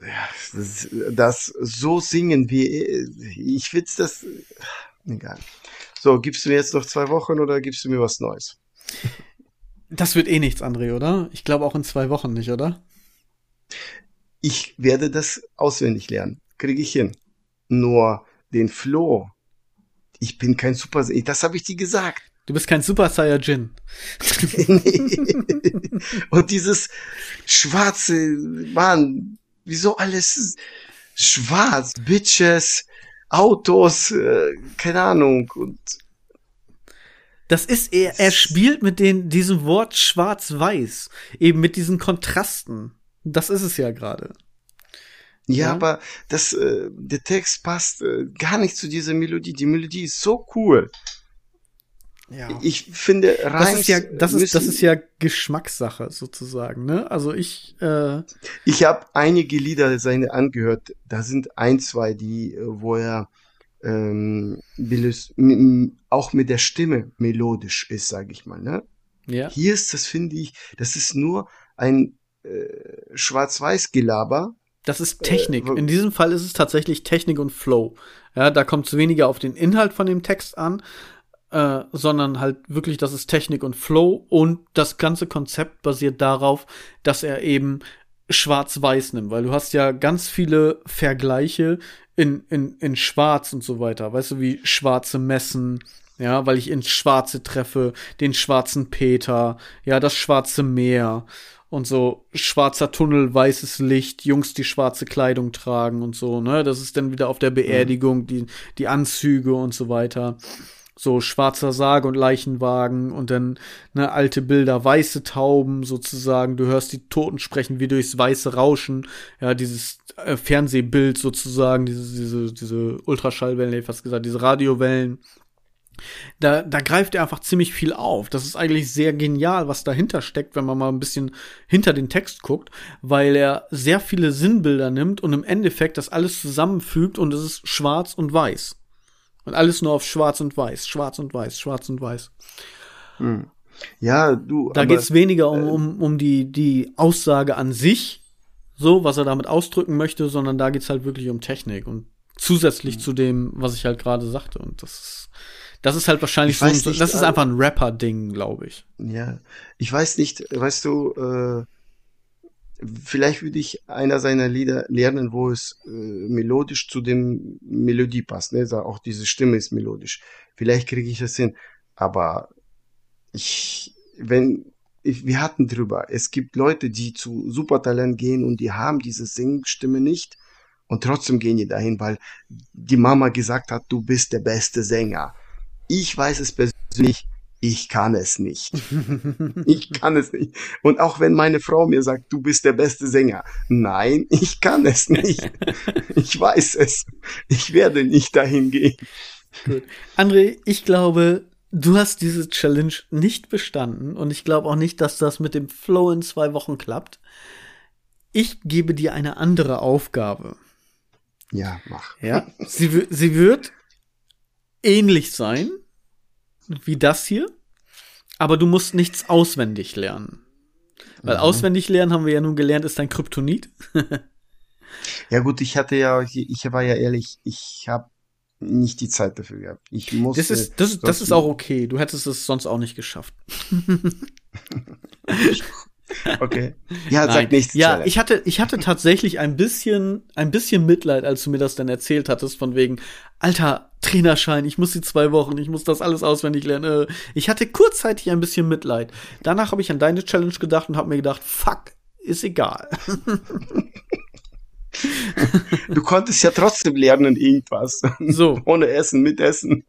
ja, das, das so singen wie ich will das egal. So, gibst du mir jetzt noch zwei Wochen oder gibst du mir was Neues? Das wird eh nichts, André, oder? Ich glaube auch in zwei Wochen nicht, oder? Ich werde das auswendig lernen. Kriege ich hin. Nur den Flow. Ich bin kein Super. Das habe ich dir gesagt. Du bist kein Super Saiyajin. Und dieses schwarze, Mann, wieso alles schwarz? Bitches, Autos, äh, keine Ahnung. Und das ist er, er spielt mit den, diesem Wort schwarz-weiß. Eben mit diesen Kontrasten. Das ist es ja gerade. Ja, ja, aber das, äh, der Text passt äh, gar nicht zu dieser Melodie. Die Melodie ist so cool. Ja. Ich finde, Reims das ist ja, das ist, das ist ja Geschmackssache sozusagen. Ne? Also ich. Äh ich habe einige Lieder seine angehört. Da sind ein, zwei, die, äh, wo er ähm, auch mit der Stimme melodisch ist, sage ich mal. Ne? Ja. Hier ist das, finde ich, das ist nur ein äh, Schwarz-Weiß-Gelaber. Das ist Technik. Äh, In diesem Fall ist es tatsächlich Technik und Flow. Ja, da kommt es weniger auf den Inhalt von dem Text an, äh, sondern halt wirklich, das ist Technik und Flow und das ganze Konzept basiert darauf, dass er eben schwarz-weiß nimmt, weil du hast ja ganz viele Vergleiche in, in, in schwarz und so weiter, weißt du, wie schwarze Messen, ja, weil ich ins Schwarze treffe, den schwarzen Peter, ja, das schwarze Meer und so. Schwarzer Tunnel, weißes Licht, Jungs, die schwarze Kleidung tragen und so, ne, das ist dann wieder auf der Beerdigung, die, die Anzüge und so weiter so schwarzer Sarg und Leichenwagen und dann ne, alte Bilder, weiße Tauben sozusagen. Du hörst die Toten sprechen wie durchs weiße Rauschen. Ja, dieses äh, Fernsehbild sozusagen, diese, diese, diese Ultraschallwellen, hätte ich fast gesagt, diese Radiowellen. Da, da greift er einfach ziemlich viel auf. Das ist eigentlich sehr genial, was dahinter steckt, wenn man mal ein bisschen hinter den Text guckt, weil er sehr viele Sinnbilder nimmt und im Endeffekt das alles zusammenfügt und es ist schwarz und weiß. Und alles nur auf schwarz und weiß, schwarz und weiß, schwarz und weiß. Hm. Ja, du. Da geht es weniger um, äh, um, um die, die Aussage an sich, so, was er damit ausdrücken möchte, sondern da geht's halt wirklich um Technik und zusätzlich mhm. zu dem, was ich halt gerade sagte. Und das ist, das ist halt wahrscheinlich so, nicht, das ist äh, einfach ein Rapper-Ding, glaube ich. Ja, ich weiß nicht, weißt du, äh, Vielleicht würde ich einer seiner Lieder lernen, wo es äh, melodisch zu dem Melodie passt. Ne? Auch diese Stimme ist melodisch. Vielleicht kriege ich das hin. Aber ich, wenn, ich, wir hatten drüber, es gibt Leute, die zu Supertalent gehen und die haben diese Singstimme nicht. Und trotzdem gehen die dahin, weil die Mama gesagt hat, du bist der beste Sänger. Ich weiß es persönlich, ich kann es nicht. ich kann es nicht. Und auch wenn meine Frau mir sagt, du bist der beste Sänger. Nein, ich kann es nicht. ich weiß es. Ich werde nicht dahin gehen. Gut. André, ich glaube, du hast diese Challenge nicht bestanden und ich glaube auch nicht, dass das mit dem Flow in zwei Wochen klappt. Ich gebe dir eine andere Aufgabe. Ja, mach. Ja, sie, sie wird ähnlich sein wie das hier, aber du musst nichts auswendig lernen. Weil mhm. auswendig lernen, haben wir ja nun gelernt, ist dein Kryptonit. ja gut, ich hatte ja, ich war ja ehrlich, ich habe nicht die Zeit dafür gehabt. Ich musste. Das ist, das, das ist auch okay. Du hättest es sonst auch nicht geschafft. Okay. Ja, sag nichts. Ja, ich hatte, ich hatte tatsächlich ein bisschen, ein bisschen Mitleid, als du mir das dann erzählt hattest, von wegen, alter Trainerschein, ich muss die zwei Wochen, ich muss das alles auswendig lernen. Äh, ich hatte kurzzeitig ein bisschen Mitleid. Danach habe ich an deine Challenge gedacht und habe mir gedacht, fuck, ist egal. Du konntest ja trotzdem lernen irgendwas. So. Ohne Essen, mit Essen.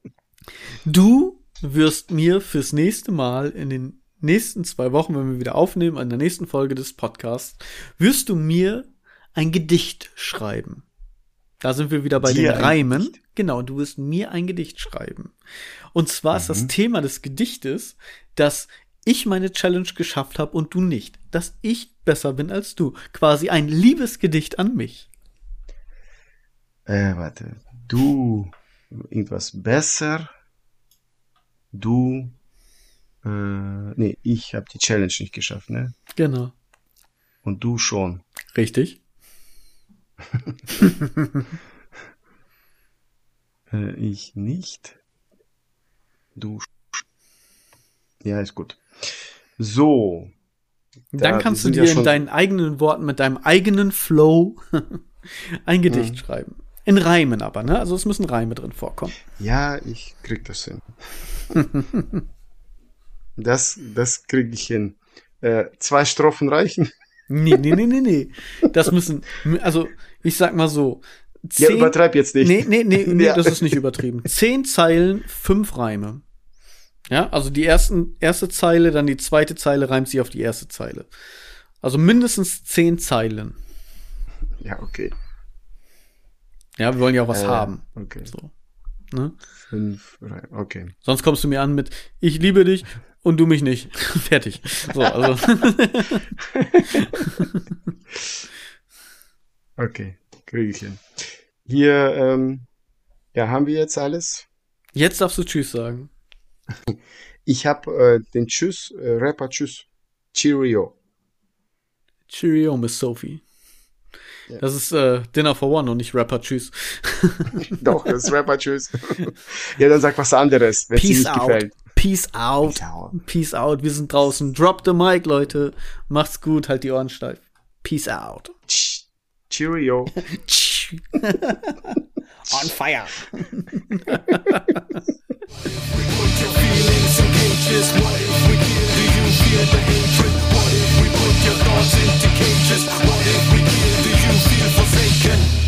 Du wirst mir fürs nächste Mal in den nächsten zwei Wochen, wenn wir wieder aufnehmen, in der nächsten Folge des Podcasts, wirst du mir ein Gedicht schreiben. Da sind wir wieder bei Dir den Reimen. Gedicht. Genau, du wirst mir ein Gedicht schreiben. Und zwar mhm. ist das mhm. Thema des Gedichtes, dass ich meine Challenge geschafft habe und du nicht. Dass ich besser bin als du. Quasi ein Liebesgedicht an mich. Äh, warte. Du irgendwas besser. Du. Äh, nee, ich habe die Challenge nicht geschafft, ne? Genau. Und du schon. Richtig. äh, ich nicht. Du. Ja, ist gut. So. Dann da, kannst du dir ja in deinen eigenen Worten mit deinem eigenen Flow ein Gedicht mhm. schreiben. In Reimen aber, ne? Also es müssen Reime drin vorkommen. Ja, ich krieg das hin. das, das krieg ich hin. Äh, zwei Strophen reichen. Nee, nee, nee, nee, nee. Das müssen, also ich sag mal so. Zehn, ja, übertreib jetzt nicht. Nee, nee, nee, nee ja. das ist nicht übertrieben. Zehn Zeilen, fünf Reime. Ja, also die ersten, erste Zeile, dann die zweite Zeile reimt sich auf die erste Zeile. Also mindestens zehn Zeilen. Ja, okay. Ja, wir wollen ja auch was äh, haben. Okay. So. Ne? Fünf, okay. Sonst kommst du mir an mit, ich liebe dich und du mich nicht. Fertig. So, also. okay, kriege ich hin. Hier, ähm, ja, haben wir jetzt alles? Jetzt darfst du Tschüss sagen. Ich habe äh, den Tschüss, äh, Rapper Tschüss. Cheerio. Cheerio, Miss Sophie. Ja. Das ist äh, Dinner for One und nicht Rapper Tschüss. Doch, das ist Rapper Tschüss. ja, dann sag was anderes, wenn es dir nicht out. gefällt. Peace out. Peace out. Peace out. Wir sind draußen. Drop the mic, Leute. Macht's gut. Halt die Ohren steif. Peace out. Cheerio. On fire. What you?